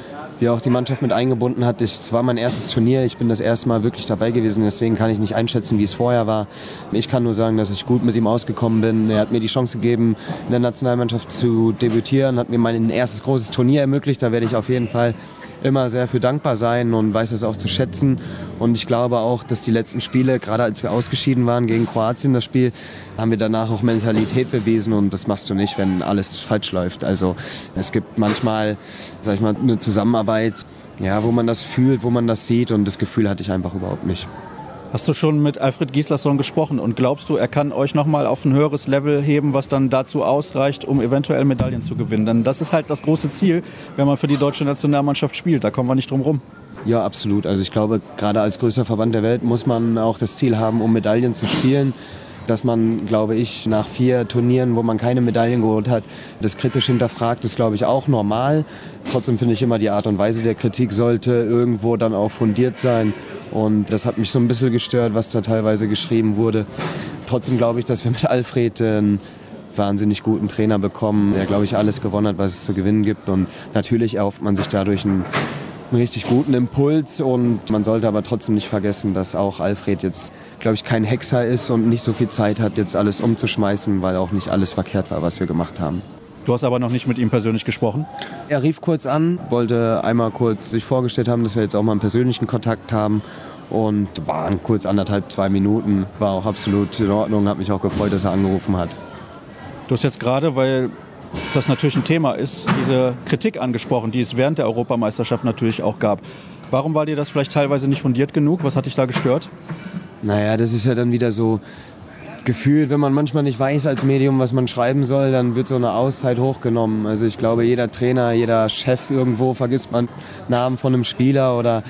wie auch die Mannschaft mit eingebunden hat. Es war mein erstes Turnier. Ich bin das erste Mal wirklich dabei gewesen. Deswegen kann ich nicht einschätzen, wie es vorher war. Ich kann nur sagen, dass ich gut mit ihm ausgekommen bin. Er hat mir die Chance gegeben, in der Nationalmannschaft zu debütieren, hat mir mein erstes großes Turnier ermöglicht. Da werde ich auf jeden Fall immer sehr für dankbar sein und weiß es auch zu schätzen. Und ich glaube auch, dass die letzten Spiele, gerade als wir ausgeschieden waren gegen Kroatien, das Spiel, haben wir danach auch Mentalität bewiesen und das machst du nicht, wenn alles falsch läuft. Also es gibt manchmal, sag ich mal, eine Zusammenarbeit, ja, wo man das fühlt, wo man das sieht und das Gefühl hatte ich einfach überhaupt nicht. Hast du schon mit Alfred Gislason gesprochen und glaubst du, er kann euch nochmal auf ein höheres Level heben, was dann dazu ausreicht, um eventuell Medaillen zu gewinnen? Denn das ist halt das große Ziel, wenn man für die deutsche Nationalmannschaft spielt. Da kommen wir nicht drum rum. Ja, absolut. Also ich glaube, gerade als größter Verband der Welt muss man auch das Ziel haben, um Medaillen zu spielen. Dass man, glaube ich, nach vier Turnieren, wo man keine Medaillen geholt hat, das kritisch hinterfragt, ist, glaube ich, auch normal. Trotzdem finde ich immer, die Art und Weise der Kritik sollte irgendwo dann auch fundiert sein. Und das hat mich so ein bisschen gestört, was da teilweise geschrieben wurde. Trotzdem glaube ich, dass wir mit Alfred einen wahnsinnig guten Trainer bekommen, der, glaube ich, alles gewonnen hat, was es zu gewinnen gibt. Und natürlich erhofft man sich dadurch einen, einen richtig guten Impuls. Und man sollte aber trotzdem nicht vergessen, dass auch Alfred jetzt, glaube ich, kein Hexer ist und nicht so viel Zeit hat, jetzt alles umzuschmeißen, weil auch nicht alles verkehrt war, was wir gemacht haben. Du hast aber noch nicht mit ihm persönlich gesprochen? Er rief kurz an, wollte einmal kurz sich vorgestellt haben, dass wir jetzt auch mal einen persönlichen Kontakt haben. Und waren kurz anderthalb, zwei Minuten. War auch absolut in Ordnung. Hat mich auch gefreut, dass er angerufen hat. Du hast jetzt gerade, weil das natürlich ein Thema ist, diese Kritik angesprochen, die es während der Europameisterschaft natürlich auch gab. Warum war dir das vielleicht teilweise nicht fundiert genug? Was hat dich da gestört? Naja, das ist ja dann wieder so gefühlt, wenn man manchmal nicht weiß als Medium, was man schreiben soll, dann wird so eine Auszeit hochgenommen. Also ich glaube, jeder Trainer, jeder Chef irgendwo vergisst man Namen von einem Spieler oder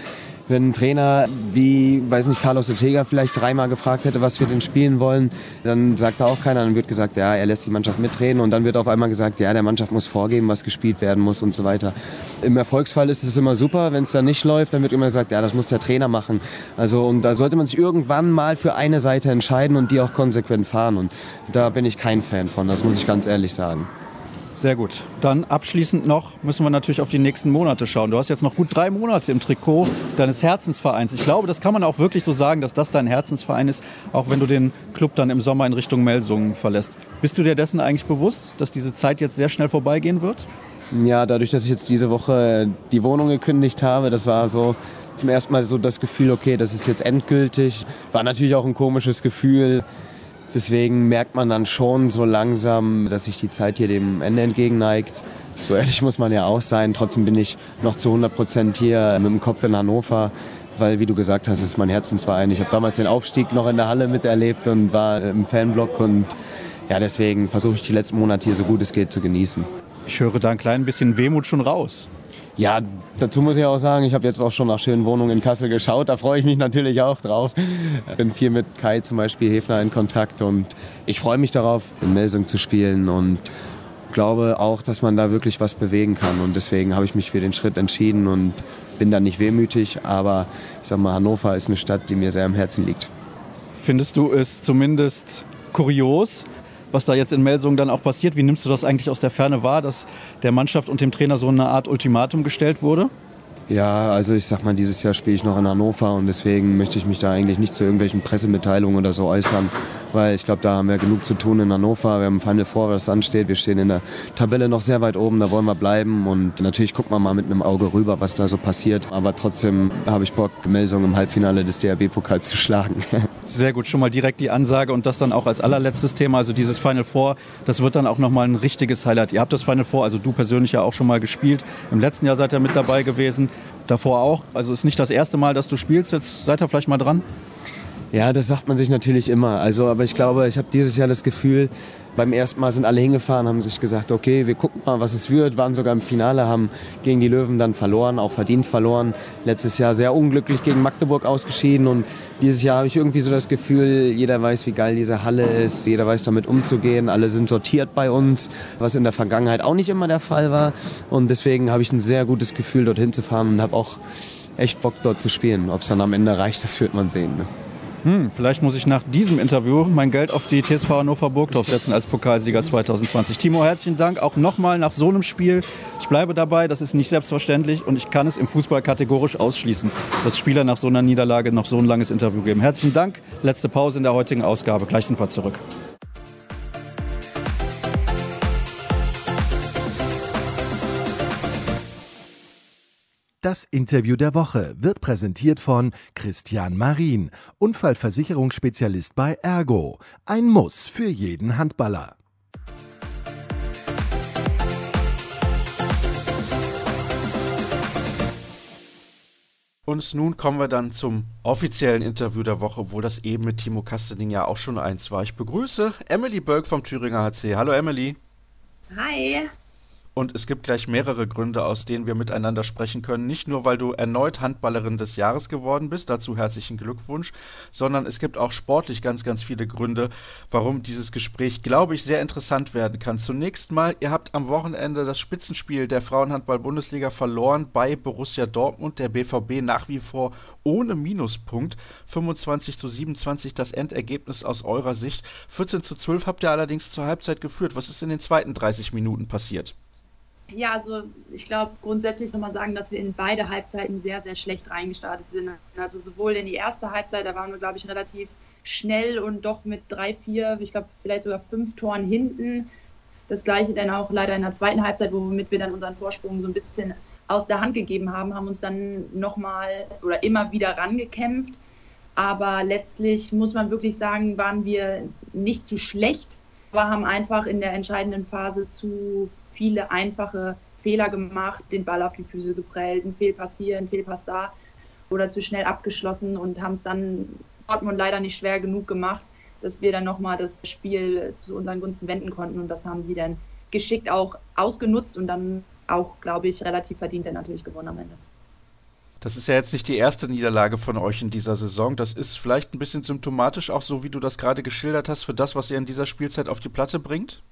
wenn ein Trainer wie, weiß nicht, Carlos Ortega vielleicht dreimal gefragt hätte, was wir denn spielen wollen, dann sagt da auch keiner. Dann wird gesagt, ja, er lässt die Mannschaft mitreden und dann wird auf einmal gesagt, ja, der Mannschaft muss vorgeben, was gespielt werden muss und so weiter. Im Erfolgsfall ist es immer super. Wenn es dann nicht läuft, dann wird immer gesagt, ja, das muss der Trainer machen. Also und da sollte man sich irgendwann mal für eine Seite entscheiden und die auch konsequent fahren. Und da bin ich kein Fan von, das muss ich ganz ehrlich sagen. Sehr gut. Dann abschließend noch müssen wir natürlich auf die nächsten Monate schauen. Du hast jetzt noch gut drei Monate im Trikot deines Herzensvereins. Ich glaube, das kann man auch wirklich so sagen, dass das dein Herzensverein ist, auch wenn du den Club dann im Sommer in Richtung Melsungen verlässt. Bist du dir dessen eigentlich bewusst, dass diese Zeit jetzt sehr schnell vorbeigehen wird? Ja, dadurch, dass ich jetzt diese Woche die Wohnung gekündigt habe, das war so zum ersten Mal so das Gefühl, okay, das ist jetzt endgültig. War natürlich auch ein komisches Gefühl. Deswegen merkt man dann schon so langsam, dass sich die Zeit hier dem Ende entgegenneigt. So ehrlich muss man ja auch sein. Trotzdem bin ich noch zu 100 Prozent hier mit dem Kopf in Hannover, weil, wie du gesagt hast, ist mein Herzensverein. Ich habe damals den Aufstieg noch in der Halle miterlebt und war im Fanblock und ja, deswegen versuche ich die letzten Monate hier so gut es geht zu genießen. Ich höre da ein klein bisschen Wehmut schon raus. Ja, dazu muss ich auch sagen, ich habe jetzt auch schon nach schönen Wohnungen in Kassel geschaut. Da freue ich mich natürlich auch drauf. Bin viel mit Kai zum Beispiel Hefner in Kontakt und ich freue mich darauf, in Melsung zu spielen und glaube auch, dass man da wirklich was bewegen kann. Und deswegen habe ich mich für den Schritt entschieden und bin da nicht wehmütig. Aber ich sag mal, Hannover ist eine Stadt, die mir sehr am Herzen liegt. Findest du es zumindest kurios, was da jetzt in Melsungen dann auch passiert. Wie nimmst du das eigentlich aus der Ferne wahr, dass der Mannschaft und dem Trainer so eine Art Ultimatum gestellt wurde? Ja, also ich sag mal, dieses Jahr spiele ich noch in Hannover und deswegen möchte ich mich da eigentlich nicht zu irgendwelchen Pressemitteilungen oder so äußern, weil ich glaube, da haben wir genug zu tun in Hannover. Wir haben Final Four, was ansteht. Wir stehen in der Tabelle noch sehr weit oben, da wollen wir bleiben und natürlich gucken wir mal mit einem Auge rüber, was da so passiert. Aber trotzdem habe ich Bock, Melsung im Halbfinale des DRB-Pokals zu schlagen. Sehr gut, schon mal direkt die Ansage und das dann auch als allerletztes Thema, also dieses Final Four, das wird dann auch nochmal ein richtiges Highlight. Ihr habt das Final Four, also du persönlich ja auch schon mal gespielt. Im letzten Jahr seid ihr mit dabei gewesen, davor auch. Also ist nicht das erste Mal, dass du spielst, jetzt seid ihr vielleicht mal dran? Ja, das sagt man sich natürlich immer. Also, aber ich glaube, ich habe dieses Jahr das Gefühl, beim ersten Mal sind alle hingefahren, haben sich gesagt, okay, wir gucken mal, was es wird, waren sogar im Finale, haben gegen die Löwen dann verloren, auch verdient verloren. Letztes Jahr sehr unglücklich gegen Magdeburg ausgeschieden und dieses Jahr habe ich irgendwie so das Gefühl, jeder weiß, wie geil diese Halle ist, jeder weiß damit umzugehen, alle sind sortiert bei uns, was in der Vergangenheit auch nicht immer der Fall war und deswegen habe ich ein sehr gutes Gefühl, dorthin zu fahren und habe auch echt Bock dort zu spielen. Ob es dann am Ende reicht, das wird man sehen. Ne? Hm, vielleicht muss ich nach diesem Interview mein Geld auf die TSV Hannover Burgdorf setzen als Pokalsieger 2020. Timo, herzlichen Dank auch nochmal nach so einem Spiel. Ich bleibe dabei, das ist nicht selbstverständlich und ich kann es im Fußball kategorisch ausschließen, dass Spieler nach so einer Niederlage noch so ein langes Interview geben. Herzlichen Dank. Letzte Pause in der heutigen Ausgabe. Gleich sind wir zurück. Das Interview der Woche wird präsentiert von Christian Marin, Unfallversicherungsspezialist bei Ergo. Ein Muss für jeden Handballer. Und nun kommen wir dann zum offiziellen Interview der Woche, obwohl das eben mit Timo Kastening ja auch schon eins war. Ich begrüße Emily Bölk vom Thüringer HC. Hallo Emily. Hi. Und es gibt gleich mehrere Gründe, aus denen wir miteinander sprechen können. Nicht nur, weil du erneut Handballerin des Jahres geworden bist, dazu herzlichen Glückwunsch, sondern es gibt auch sportlich ganz, ganz viele Gründe, warum dieses Gespräch, glaube ich, sehr interessant werden kann. Zunächst mal, ihr habt am Wochenende das Spitzenspiel der Frauenhandball-Bundesliga verloren bei Borussia Dortmund, der BVB nach wie vor ohne Minuspunkt. 25 zu 27 das Endergebnis aus eurer Sicht. 14 zu 12 habt ihr allerdings zur Halbzeit geführt. Was ist in den zweiten 30 Minuten passiert? Ja, also ich glaube grundsätzlich nochmal sagen, dass wir in beide Halbzeiten sehr, sehr schlecht reingestartet sind. Also sowohl in die erste Halbzeit, da waren wir, glaube ich, relativ schnell und doch mit drei, vier, ich glaube vielleicht sogar fünf Toren hinten. Das gleiche dann auch leider in der zweiten Halbzeit, womit wir dann unseren Vorsprung so ein bisschen aus der Hand gegeben haben, haben uns dann nochmal oder immer wieder rangekämpft. Aber letztlich muss man wirklich sagen, waren wir nicht zu schlecht, aber haben einfach in der entscheidenden Phase zu viele einfache Fehler gemacht, den Ball auf die Füße geprellt, ein Fehlpass hier, ein Fehlpass da oder zu schnell abgeschlossen und haben es dann Dortmund leider nicht schwer genug gemacht, dass wir dann nochmal das Spiel zu unseren Gunsten wenden konnten und das haben die dann geschickt auch ausgenutzt und dann auch, glaube ich, relativ verdient dann natürlich gewonnen am Ende. Das ist ja jetzt nicht die erste Niederlage von euch in dieser Saison. Das ist vielleicht ein bisschen symptomatisch, auch so wie du das gerade geschildert hast, für das, was ihr in dieser Spielzeit auf die Platte bringt?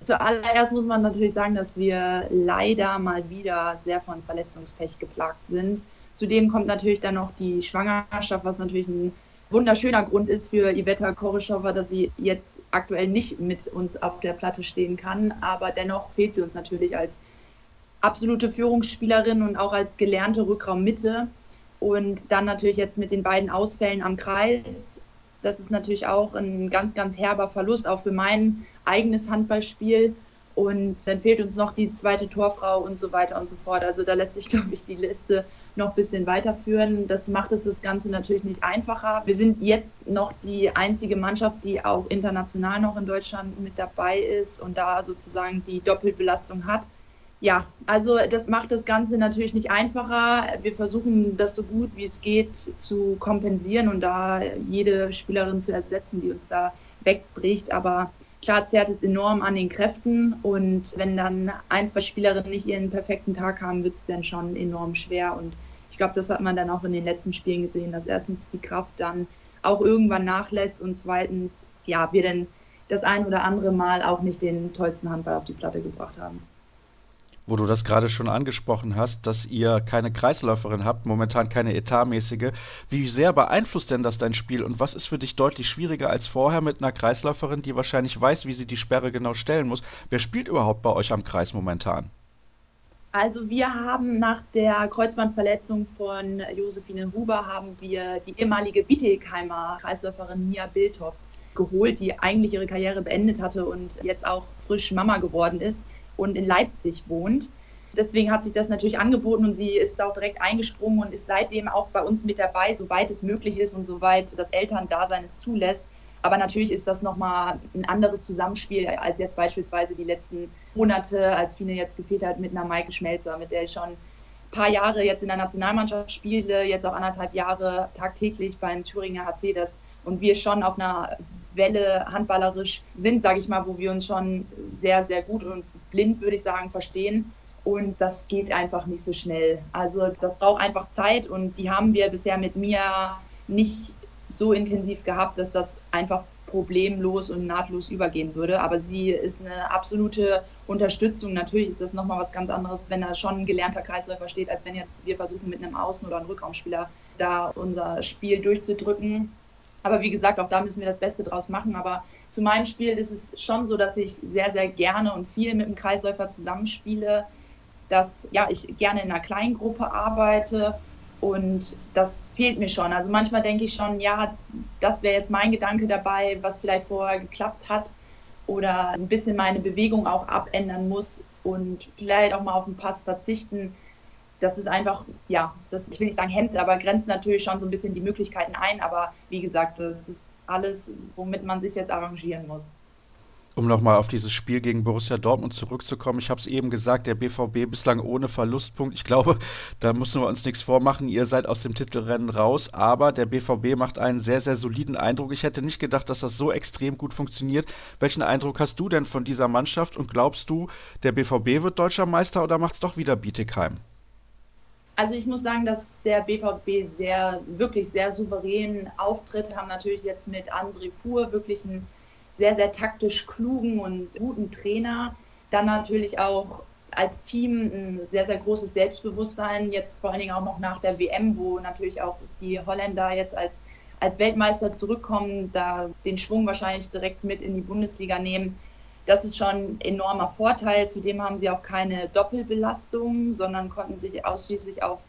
Zuallererst muss man natürlich sagen, dass wir leider mal wieder sehr von Verletzungspech geplagt sind. Zudem kommt natürlich dann noch die Schwangerschaft, was natürlich ein wunderschöner Grund ist für Iveta Korischowa, dass sie jetzt aktuell nicht mit uns auf der Platte stehen kann. Aber dennoch fehlt sie uns natürlich als absolute Führungsspielerin und auch als gelernte Rückraummitte. Und dann natürlich jetzt mit den beiden Ausfällen am Kreis das ist natürlich auch ein ganz, ganz herber Verlust, auch für mein eigenes Handballspiel. Und dann fehlt uns noch die zweite Torfrau und so weiter und so fort. Also da lässt sich, glaube ich, die Liste noch ein bisschen weiterführen. Das macht es das Ganze natürlich nicht einfacher. Wir sind jetzt noch die einzige Mannschaft, die auch international noch in Deutschland mit dabei ist und da sozusagen die Doppelbelastung hat ja, also das macht das Ganze natürlich nicht einfacher. Wir versuchen das so gut wie es geht zu kompensieren und da jede Spielerin zu ersetzen, die uns da wegbricht. Aber klar zerrt es enorm an den Kräften und wenn dann ein, zwei Spielerinnen nicht ihren perfekten Tag haben, wird es dann schon enorm schwer. Und ich glaube, das hat man dann auch in den letzten Spielen gesehen, dass erstens die Kraft dann auch irgendwann nachlässt und zweitens, ja, wir dann das ein oder andere Mal auch nicht den tollsten Handball auf die Platte gebracht haben wo du das gerade schon angesprochen hast, dass ihr keine Kreisläuferin habt, momentan keine etatmäßige. Wie sehr beeinflusst denn das dein Spiel und was ist für dich deutlich schwieriger als vorher mit einer Kreisläuferin, die wahrscheinlich weiß, wie sie die Sperre genau stellen muss? Wer spielt überhaupt bei euch am Kreis momentan? Also wir haben nach der Kreuzbandverletzung von Josephine Huber haben wir die ehemalige Bietigheimer Kreisläuferin Mia Bildhoff geholt, die eigentlich ihre Karriere beendet hatte und jetzt auch frisch Mama geworden ist und in Leipzig wohnt. Deswegen hat sich das natürlich angeboten und sie ist auch direkt eingesprungen und ist seitdem auch bei uns mit dabei, soweit es möglich ist und soweit das Elterndasein es zulässt. Aber natürlich ist das nochmal ein anderes Zusammenspiel als jetzt beispielsweise die letzten Monate, als Fine jetzt gefehlt hat mit einer Maike Schmelzer, mit der ich schon ein paar Jahre jetzt in der Nationalmannschaft spiele, jetzt auch anderthalb Jahre tagtäglich beim Thüringer HC das und wir schon auf einer Welle handballerisch sind, sage ich mal, wo wir uns schon sehr, sehr gut und blind, würde ich sagen, verstehen. Und das geht einfach nicht so schnell. Also das braucht einfach Zeit und die haben wir bisher mit mir nicht so intensiv gehabt, dass das einfach problemlos und nahtlos übergehen würde. Aber sie ist eine absolute Unterstützung. Natürlich ist das nochmal was ganz anderes, wenn da schon ein gelernter Kreisläufer steht, als wenn jetzt wir versuchen, mit einem Außen- oder einem Rückraumspieler da unser Spiel durchzudrücken. Aber wie gesagt, auch da müssen wir das Beste draus machen. Aber zu meinem Spiel ist es schon so, dass ich sehr, sehr gerne und viel mit dem Kreisläufer zusammenspiele, dass ja, ich gerne in einer kleinen Gruppe arbeite und das fehlt mir schon. Also manchmal denke ich schon, ja, das wäre jetzt mein Gedanke dabei, was vielleicht vorher geklappt hat oder ein bisschen meine Bewegung auch abändern muss und vielleicht auch mal auf den Pass verzichten das ist einfach, ja, das, ich will nicht sagen hemmt, aber grenzt natürlich schon so ein bisschen die Möglichkeiten ein. Aber wie gesagt, das ist alles, womit man sich jetzt arrangieren muss. Um nochmal auf dieses Spiel gegen Borussia Dortmund zurückzukommen, ich habe es eben gesagt, der BVB bislang ohne Verlustpunkt. Ich glaube, da müssen wir uns nichts vormachen. Ihr seid aus dem Titelrennen raus, aber der BVB macht einen sehr, sehr soliden Eindruck. Ich hätte nicht gedacht, dass das so extrem gut funktioniert. Welchen Eindruck hast du denn von dieser Mannschaft und glaubst du, der BVB wird deutscher Meister oder macht es doch wieder Bietigheim? Also ich muss sagen, dass der BVB sehr, wirklich sehr souverän auftritt, haben natürlich jetzt mit André Fuhr wirklich einen sehr, sehr taktisch klugen und guten Trainer. Dann natürlich auch als Team ein sehr, sehr großes Selbstbewusstsein, jetzt vor allen Dingen auch noch nach der WM, wo natürlich auch die Holländer jetzt als, als Weltmeister zurückkommen, da den Schwung wahrscheinlich direkt mit in die Bundesliga nehmen. Das ist schon ein enormer Vorteil. Zudem haben sie auch keine Doppelbelastung, sondern konnten sich ausschließlich auf,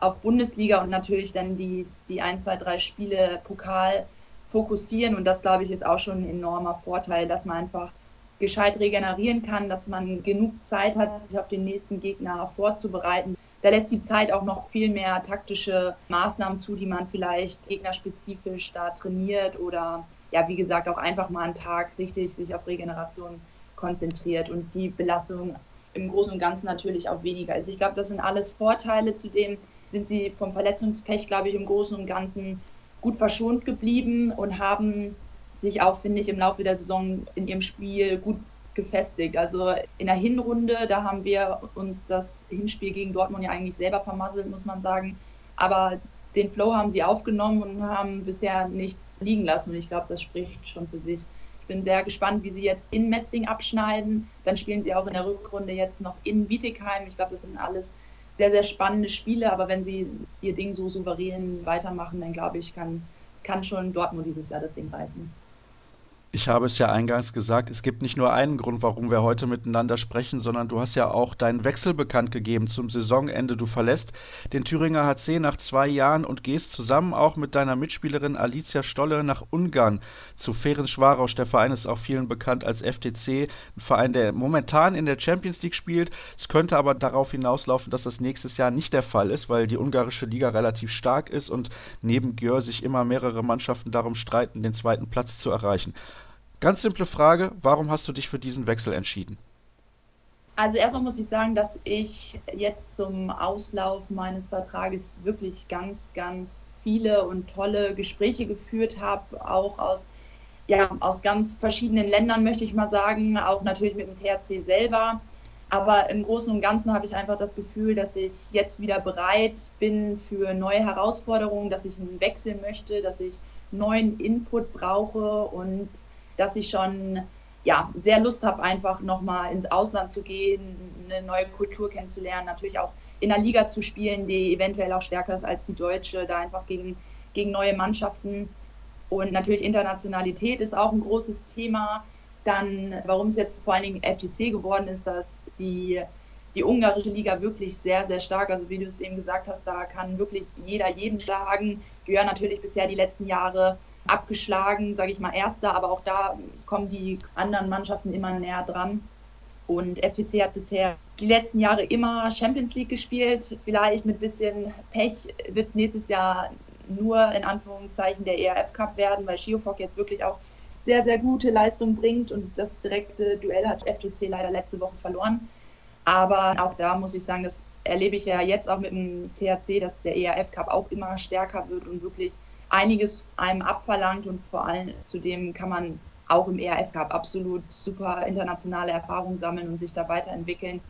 auf Bundesliga und natürlich dann die, die ein, zwei, drei Spiele Pokal fokussieren. Und das, glaube ich, ist auch schon ein enormer Vorteil, dass man einfach gescheit regenerieren kann, dass man genug Zeit hat, sich auf den nächsten Gegner vorzubereiten. Da lässt die Zeit auch noch viel mehr taktische Maßnahmen zu, die man vielleicht gegnerspezifisch da trainiert oder ja, wie gesagt, auch einfach mal einen Tag richtig sich auf Regeneration konzentriert und die Belastung im Großen und Ganzen natürlich auch weniger ist. Ich glaube, das sind alles Vorteile. Zudem sind sie vom Verletzungspech, glaube ich, im Großen und Ganzen gut verschont geblieben und haben sich auch, finde ich, im Laufe der Saison in ihrem Spiel gut gefestigt. Also in der Hinrunde, da haben wir uns das Hinspiel gegen Dortmund ja eigentlich selber vermasselt, muss man sagen. Aber den Flow haben sie aufgenommen und haben bisher nichts liegen lassen. Und ich glaube, das spricht schon für sich. Ich bin sehr gespannt, wie sie jetzt in Metzing abschneiden. Dann spielen sie auch in der Rückrunde jetzt noch in Bietigheim. Ich glaube, das sind alles sehr, sehr spannende Spiele. Aber wenn sie ihr Ding so souverän weitermachen, dann glaube ich, kann, kann schon Dortmund dieses Jahr das Ding reißen. Ich habe es ja eingangs gesagt, es gibt nicht nur einen Grund, warum wir heute miteinander sprechen, sondern du hast ja auch deinen Wechsel bekannt gegeben zum Saisonende. Du verlässt den Thüringer HC nach zwei Jahren und gehst zusammen auch mit deiner Mitspielerin Alicia Stolle nach Ungarn zu Ferencvaros. Der Verein ist auch vielen bekannt als FTC, ein Verein, der momentan in der Champions League spielt. Es könnte aber darauf hinauslaufen, dass das nächstes Jahr nicht der Fall ist, weil die ungarische Liga relativ stark ist und neben Gjör sich immer mehrere Mannschaften darum streiten, den zweiten Platz zu erreichen. Ganz simple Frage, warum hast du dich für diesen Wechsel entschieden? Also erstmal muss ich sagen, dass ich jetzt zum Auslauf meines Vertrages wirklich ganz, ganz viele und tolle Gespräche geführt habe, auch aus, ja, aus ganz verschiedenen Ländern, möchte ich mal sagen, auch natürlich mit dem THC selber. Aber im Großen und Ganzen habe ich einfach das Gefühl, dass ich jetzt wieder bereit bin für neue Herausforderungen, dass ich einen Wechsel möchte, dass ich neuen Input brauche und dass ich schon ja, sehr Lust habe, einfach nochmal ins Ausland zu gehen, eine neue Kultur kennenzulernen, natürlich auch in einer Liga zu spielen, die eventuell auch stärker ist als die deutsche, da einfach gegen, gegen neue Mannschaften. Und natürlich Internationalität ist auch ein großes Thema. Dann, warum es jetzt vor allen Dingen FTC geworden ist, dass die, die ungarische Liga wirklich sehr, sehr stark, also wie du es eben gesagt hast, da kann wirklich jeder jeden schlagen. Gehören natürlich bisher die letzten Jahre abgeschlagen, sage ich mal, Erster, aber auch da kommen die anderen Mannschaften immer näher dran. Und FTC hat bisher die letzten Jahre immer Champions League gespielt. Vielleicht mit bisschen Pech wird es nächstes Jahr nur in Anführungszeichen der ERF Cup werden, weil Schiofok jetzt wirklich auch sehr, sehr gute Leistung bringt und das direkte Duell hat FTC leider letzte Woche verloren. Aber auch da muss ich sagen, das erlebe ich ja jetzt auch mit dem THC, dass der ERF Cup auch immer stärker wird und wirklich einiges einem abverlangt und vor allem zudem kann man auch im ERF Cup absolut super internationale Erfahrungen sammeln und sich da weiterentwickeln.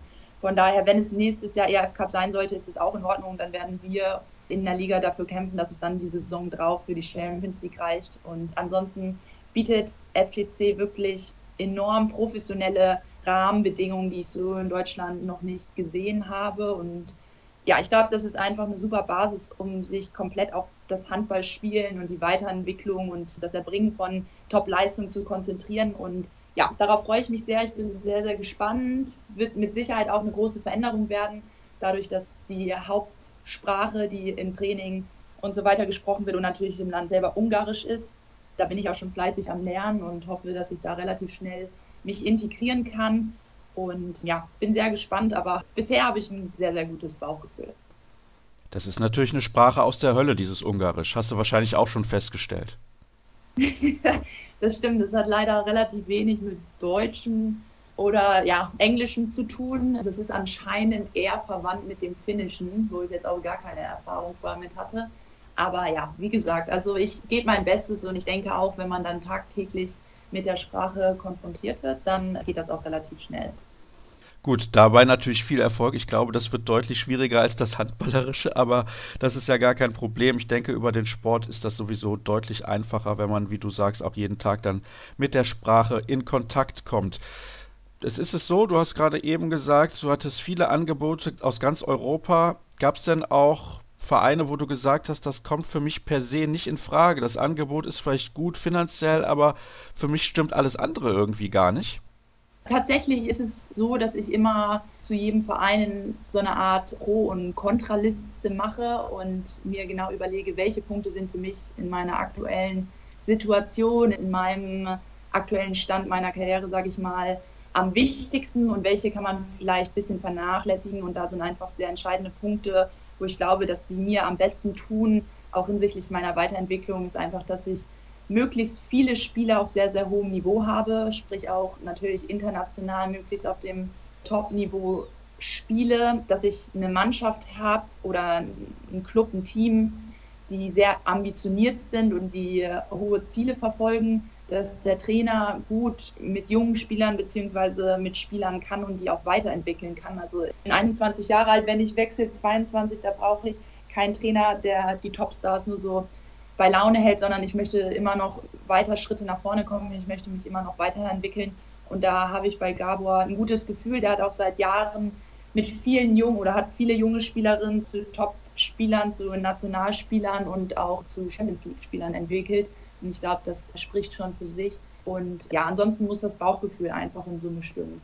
Von daher, wenn es nächstes Jahr ERF Cup sein sollte, ist es auch in Ordnung. Dann werden wir in der Liga dafür kämpfen, dass es dann diese Saison drauf für die Champions League reicht. Und ansonsten bietet FTC wirklich enorm professionelle Rahmenbedingungen, die ich so in Deutschland noch nicht gesehen habe. Und ja, ich glaube, das ist einfach eine super Basis, um sich komplett auf das Handballspielen und die Weiterentwicklung und das Erbringen von Top-Leistung zu konzentrieren. Und ja, darauf freue ich mich sehr. Ich bin sehr, sehr gespannt. Wird mit Sicherheit auch eine große Veränderung werden, dadurch, dass die Hauptsprache, die im Training und so weiter gesprochen wird und natürlich im Land selber Ungarisch ist. Da bin ich auch schon fleißig am Lernen und hoffe, dass ich da relativ schnell mich integrieren kann. Und ja, bin sehr gespannt, aber bisher habe ich ein sehr, sehr gutes Bauchgefühl. Das ist natürlich eine Sprache aus der Hölle, dieses Ungarisch. Hast du wahrscheinlich auch schon festgestellt. das stimmt, das hat leider relativ wenig mit Deutschen oder ja, Englischen zu tun. Das ist anscheinend eher verwandt mit dem Finnischen, wo ich jetzt auch gar keine Erfahrung vorher mit hatte. Aber ja, wie gesagt, also ich gebe mein Bestes und ich denke auch, wenn man dann tagtäglich mit der Sprache konfrontiert wird, dann geht das auch relativ schnell. Gut, dabei natürlich viel Erfolg. Ich glaube, das wird deutlich schwieriger als das Handballerische, aber das ist ja gar kein Problem. Ich denke, über den Sport ist das sowieso deutlich einfacher, wenn man, wie du sagst, auch jeden Tag dann mit der Sprache in Kontakt kommt. Es ist es so, du hast gerade eben gesagt, du hattest viele Angebote aus ganz Europa. Gab es denn auch Vereine, wo du gesagt hast, das kommt für mich per se nicht in Frage. Das Angebot ist vielleicht gut finanziell, aber für mich stimmt alles andere irgendwie gar nicht? Tatsächlich ist es so, dass ich immer zu jedem Verein so eine Art Pro- und Kontraliste mache und mir genau überlege, welche Punkte sind für mich in meiner aktuellen Situation, in meinem aktuellen Stand meiner Karriere, sage ich mal, am wichtigsten und welche kann man vielleicht ein bisschen vernachlässigen. Und da sind einfach sehr entscheidende Punkte, wo ich glaube, dass die mir am besten tun, auch hinsichtlich meiner Weiterentwicklung, ist einfach, dass ich möglichst viele Spieler auf sehr, sehr hohem Niveau habe, sprich auch natürlich international möglichst auf dem Top-Niveau spiele, dass ich eine Mannschaft habe oder ein Club, ein Team, die sehr ambitioniert sind und die hohe Ziele verfolgen, dass der Trainer gut mit jungen Spielern beziehungsweise mit Spielern kann und die auch weiterentwickeln kann. Also in 21 Jahre alt, wenn ich wechsle, 22, da brauche ich keinen Trainer, der die Topstars nur so bei Laune hält, sondern ich möchte immer noch weiter Schritte nach vorne kommen, ich möchte mich immer noch weiterentwickeln. Und da habe ich bei Gabor ein gutes Gefühl. Der hat auch seit Jahren mit vielen jungen oder hat viele junge Spielerinnen zu Top-Spielern, zu Nationalspielern und auch zu Champions League-Spielern entwickelt. Und ich glaube, das spricht schon für sich. Und ja, ansonsten muss das Bauchgefühl einfach in Summe stimmen.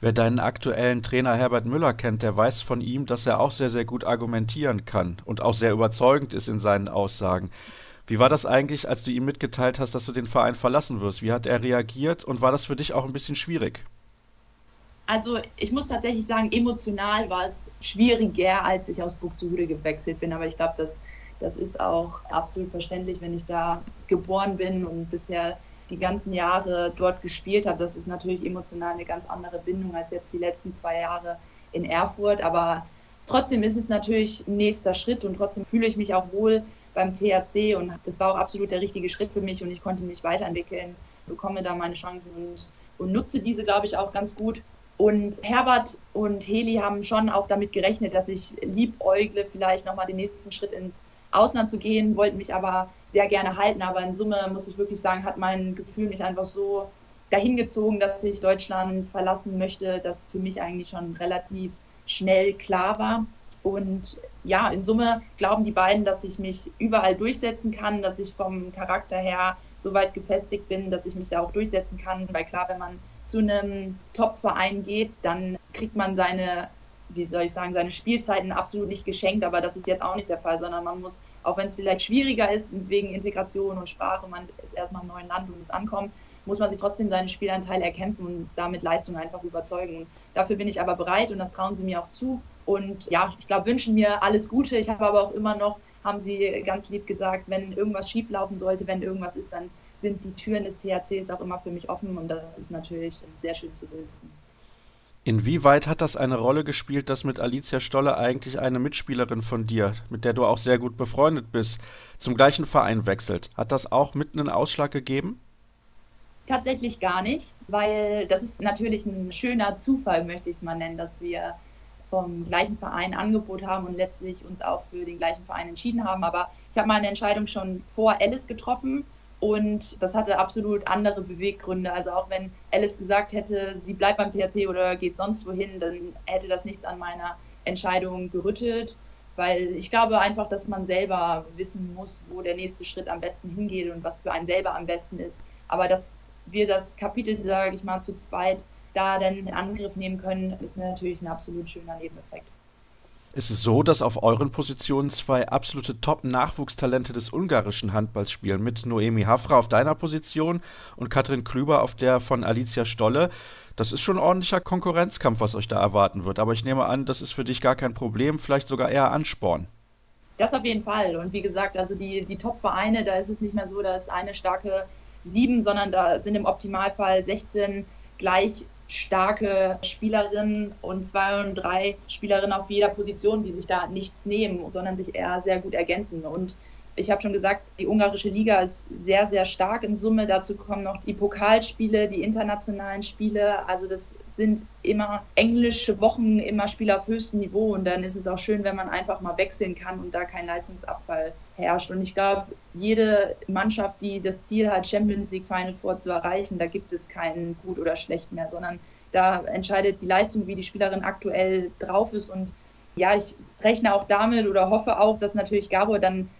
Wer deinen aktuellen Trainer Herbert Müller kennt, der weiß von ihm, dass er auch sehr, sehr gut argumentieren kann und auch sehr überzeugend ist in seinen Aussagen. Wie war das eigentlich, als du ihm mitgeteilt hast, dass du den Verein verlassen wirst? Wie hat er reagiert und war das für dich auch ein bisschen schwierig? Also ich muss tatsächlich sagen, emotional war es schwieriger, als ich aus Buxtehude gewechselt bin. Aber ich glaube, das, das ist auch absolut verständlich, wenn ich da geboren bin und bisher die ganzen Jahre dort gespielt habe. Das ist natürlich emotional eine ganz andere Bindung als jetzt die letzten zwei Jahre in Erfurt. Aber trotzdem ist es natürlich ein nächster Schritt und trotzdem fühle ich mich auch wohl beim THC und das war auch absolut der richtige Schritt für mich und ich konnte mich weiterentwickeln, bekomme da meine Chancen und, und nutze diese, glaube ich, auch ganz gut. Und Herbert und Heli haben schon auch damit gerechnet, dass ich liebäugle, vielleicht nochmal den nächsten Schritt ins Ausland zu gehen, wollten mich aber sehr gerne halten. Aber in Summe muss ich wirklich sagen, hat mein Gefühl mich einfach so dahin gezogen, dass ich Deutschland verlassen möchte, das für mich eigentlich schon relativ schnell klar war. Und ja, in Summe glauben die beiden, dass ich mich überall durchsetzen kann, dass ich vom Charakter her so weit gefestigt bin, dass ich mich da auch durchsetzen kann. Weil klar, wenn man zu einem Top-Verein geht, dann kriegt man seine wie soll ich sagen, seine Spielzeiten absolut nicht geschenkt, aber das ist jetzt auch nicht der Fall, sondern man muss, auch wenn es vielleicht schwieriger ist, wegen Integration und Sprache, man ist erstmal im neuen Land und muss ankommen, muss man sich trotzdem seine Spielanteile erkämpfen und damit Leistung einfach überzeugen. Und dafür bin ich aber bereit und das trauen sie mir auch zu. Und ja, ich glaube, wünschen mir alles Gute. Ich habe aber auch immer noch, haben sie ganz lieb gesagt, wenn irgendwas schieflaufen sollte, wenn irgendwas ist, dann sind die Türen des THCs auch immer für mich offen und das ist natürlich sehr schön zu wissen. Inwieweit hat das eine Rolle gespielt, dass mit Alicia Stolle eigentlich eine Mitspielerin von dir, mit der du auch sehr gut befreundet bist, zum gleichen Verein wechselt? Hat das auch mit einen Ausschlag gegeben? Tatsächlich gar nicht, weil das ist natürlich ein schöner Zufall, möchte ich es mal nennen, dass wir vom gleichen Verein Angebot haben und letztlich uns auch für den gleichen Verein entschieden haben. Aber ich habe meine Entscheidung schon vor Alice getroffen und das hatte absolut andere Beweggründe. Also auch wenn Alice gesagt hätte, sie bleibt beim PHC oder geht sonst wohin, dann hätte das nichts an meiner Entscheidung gerüttelt. Weil ich glaube einfach, dass man selber wissen muss, wo der nächste Schritt am besten hingeht und was für einen selber am besten ist. Aber dass wir das Kapitel, sage ich mal, zu zweit da dann in Angriff nehmen können, ist natürlich ein absolut schöner Nebeneffekt. Ist es so, dass auf euren Positionen zwei absolute Top-Nachwuchstalente des ungarischen Handballs spielen, mit Noemi Hafra auf deiner Position und Katrin Klüber auf der von Alicia Stolle? Das ist schon ein ordentlicher Konkurrenzkampf, was euch da erwarten wird. Aber ich nehme an, das ist für dich gar kein Problem, vielleicht sogar eher Ansporn. Das auf jeden Fall. Und wie gesagt, also die, die Top-Vereine, da ist es nicht mehr so, da ist eine starke sieben, sondern da sind im Optimalfall 16 gleich starke Spielerinnen und zwei und drei Spielerinnen auf jeder Position, die sich da nichts nehmen, sondern sich eher sehr gut ergänzen. Und ich habe schon gesagt, die ungarische Liga ist sehr, sehr stark in Summe. Dazu kommen noch die Pokalspiele, die internationalen Spiele. Also das sind immer englische Wochen, immer Spiele auf höchstem Niveau. Und dann ist es auch schön, wenn man einfach mal wechseln kann und da kein Leistungsabfall herrscht. Und ich glaube, jede Mannschaft, die das Ziel hat, Champions League Final Four zu erreichen, da gibt es keinen gut oder schlecht mehr, sondern da entscheidet die Leistung, wie die Spielerin aktuell drauf ist. Und ja, ich rechne auch damit oder hoffe auch, dass natürlich Gabor dann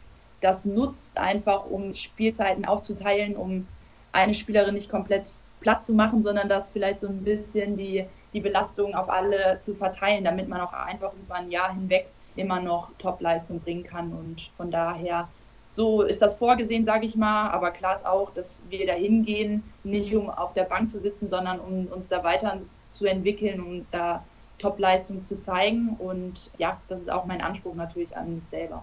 das nutzt, einfach um Spielzeiten aufzuteilen, um eine Spielerin nicht komplett platt zu machen, sondern das vielleicht so ein bisschen die, die Belastung auf alle zu verteilen, damit man auch einfach über ein Jahr hinweg immer noch Top-Leistung bringen kann. Und von daher, so ist das vorgesehen, sage ich mal. Aber klar ist auch, dass wir da hingehen, nicht um auf der Bank zu sitzen, sondern um uns da weiter zu entwickeln, um da Top-Leistung zu zeigen. Und ja, das ist auch mein Anspruch natürlich an mich selber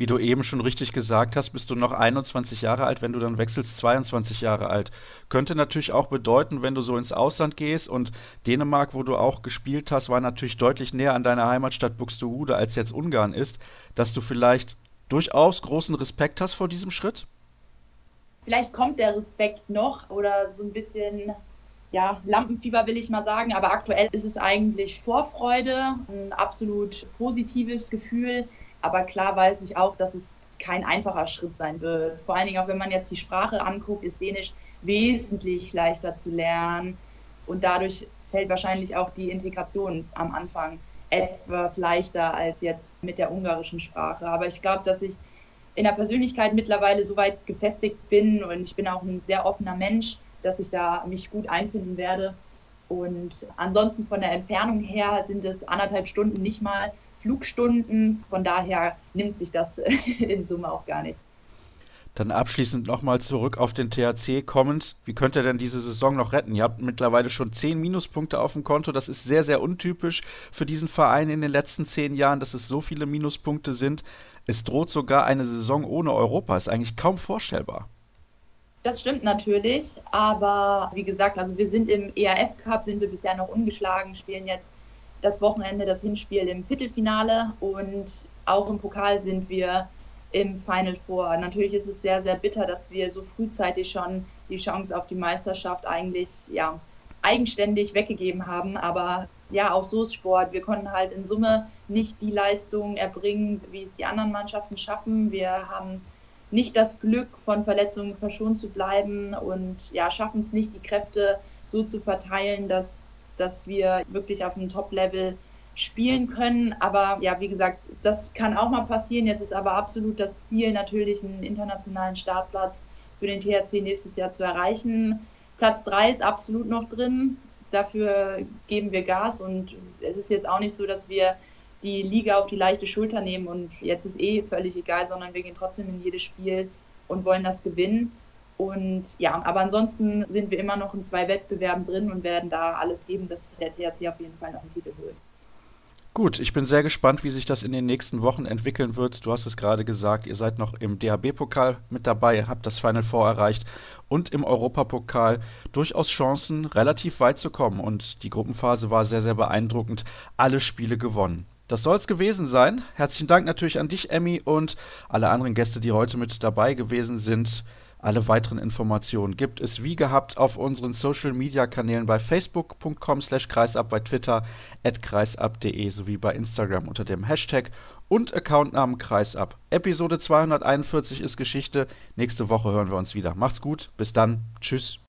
wie du eben schon richtig gesagt hast, bist du noch 21 Jahre alt, wenn du dann wechselst, 22 Jahre alt. Könnte natürlich auch bedeuten, wenn du so ins Ausland gehst und Dänemark, wo du auch gespielt hast, war natürlich deutlich näher an deiner Heimatstadt Buxtehude als jetzt Ungarn ist, dass du vielleicht durchaus großen Respekt hast vor diesem Schritt? Vielleicht kommt der Respekt noch oder so ein bisschen ja, Lampenfieber will ich mal sagen, aber aktuell ist es eigentlich Vorfreude, ein absolut positives Gefühl. Aber klar weiß ich auch, dass es kein einfacher Schritt sein wird. Vor allen Dingen auch, wenn man jetzt die Sprache anguckt, ist Dänisch wesentlich leichter zu lernen. Und dadurch fällt wahrscheinlich auch die Integration am Anfang etwas leichter als jetzt mit der ungarischen Sprache. Aber ich glaube, dass ich in der Persönlichkeit mittlerweile so weit gefestigt bin und ich bin auch ein sehr offener Mensch, dass ich da mich gut einfinden werde. Und ansonsten von der Entfernung her sind es anderthalb Stunden nicht mal. Flugstunden. Von daher nimmt sich das in Summe auch gar nicht. Dann abschließend nochmal zurück auf den THC kommend. Wie könnt ihr denn diese Saison noch retten? Ihr habt mittlerweile schon zehn Minuspunkte auf dem Konto. Das ist sehr, sehr untypisch für diesen Verein in den letzten zehn Jahren, dass es so viele Minuspunkte sind. Es droht sogar eine Saison ohne Europa. Ist eigentlich kaum vorstellbar. Das stimmt natürlich, aber wie gesagt, also wir sind im ERF Cup, sind wir bisher noch ungeschlagen, spielen jetzt das Wochenende das Hinspiel im Viertelfinale und auch im Pokal sind wir im Final Four. Natürlich ist es sehr, sehr bitter, dass wir so frühzeitig schon die Chance auf die Meisterschaft eigentlich ja, eigenständig weggegeben haben. Aber ja, auch so ist Sport. Wir konnten halt in Summe nicht die Leistung erbringen, wie es die anderen Mannschaften schaffen. Wir haben nicht das Glück, von Verletzungen verschont zu bleiben und ja, schaffen es nicht, die Kräfte so zu verteilen, dass dass wir wirklich auf einem Top-Level spielen können. Aber ja, wie gesagt, das kann auch mal passieren. Jetzt ist aber absolut das Ziel, natürlich einen internationalen Startplatz für den THC nächstes Jahr zu erreichen. Platz 3 ist absolut noch drin. Dafür geben wir Gas und es ist jetzt auch nicht so, dass wir die Liga auf die leichte Schulter nehmen und jetzt ist eh völlig egal, sondern wir gehen trotzdem in jedes Spiel und wollen das gewinnen. Und ja, aber ansonsten sind wir immer noch in zwei Wettbewerben drin und werden da alles geben, dass der THC auf jeden Fall noch einen Titel holt. Gut, ich bin sehr gespannt, wie sich das in den nächsten Wochen entwickeln wird. Du hast es gerade gesagt, ihr seid noch im DHB-Pokal mit dabei, habt das Final Four erreicht und im Europapokal durchaus Chancen, relativ weit zu kommen. Und die Gruppenphase war sehr, sehr beeindruckend. Alle Spiele gewonnen. Das soll es gewesen sein. Herzlichen Dank natürlich an dich, Emmy, und alle anderen Gäste, die heute mit dabei gewesen sind. Alle weiteren Informationen gibt es wie gehabt auf unseren Social Media Kanälen bei facebook.com slash kreisab, bei Twitter at kreisab.de sowie bei Instagram unter dem Hashtag und Accountnamen kreisab. Episode 241 ist Geschichte. Nächste Woche hören wir uns wieder. Macht's gut. Bis dann. Tschüss.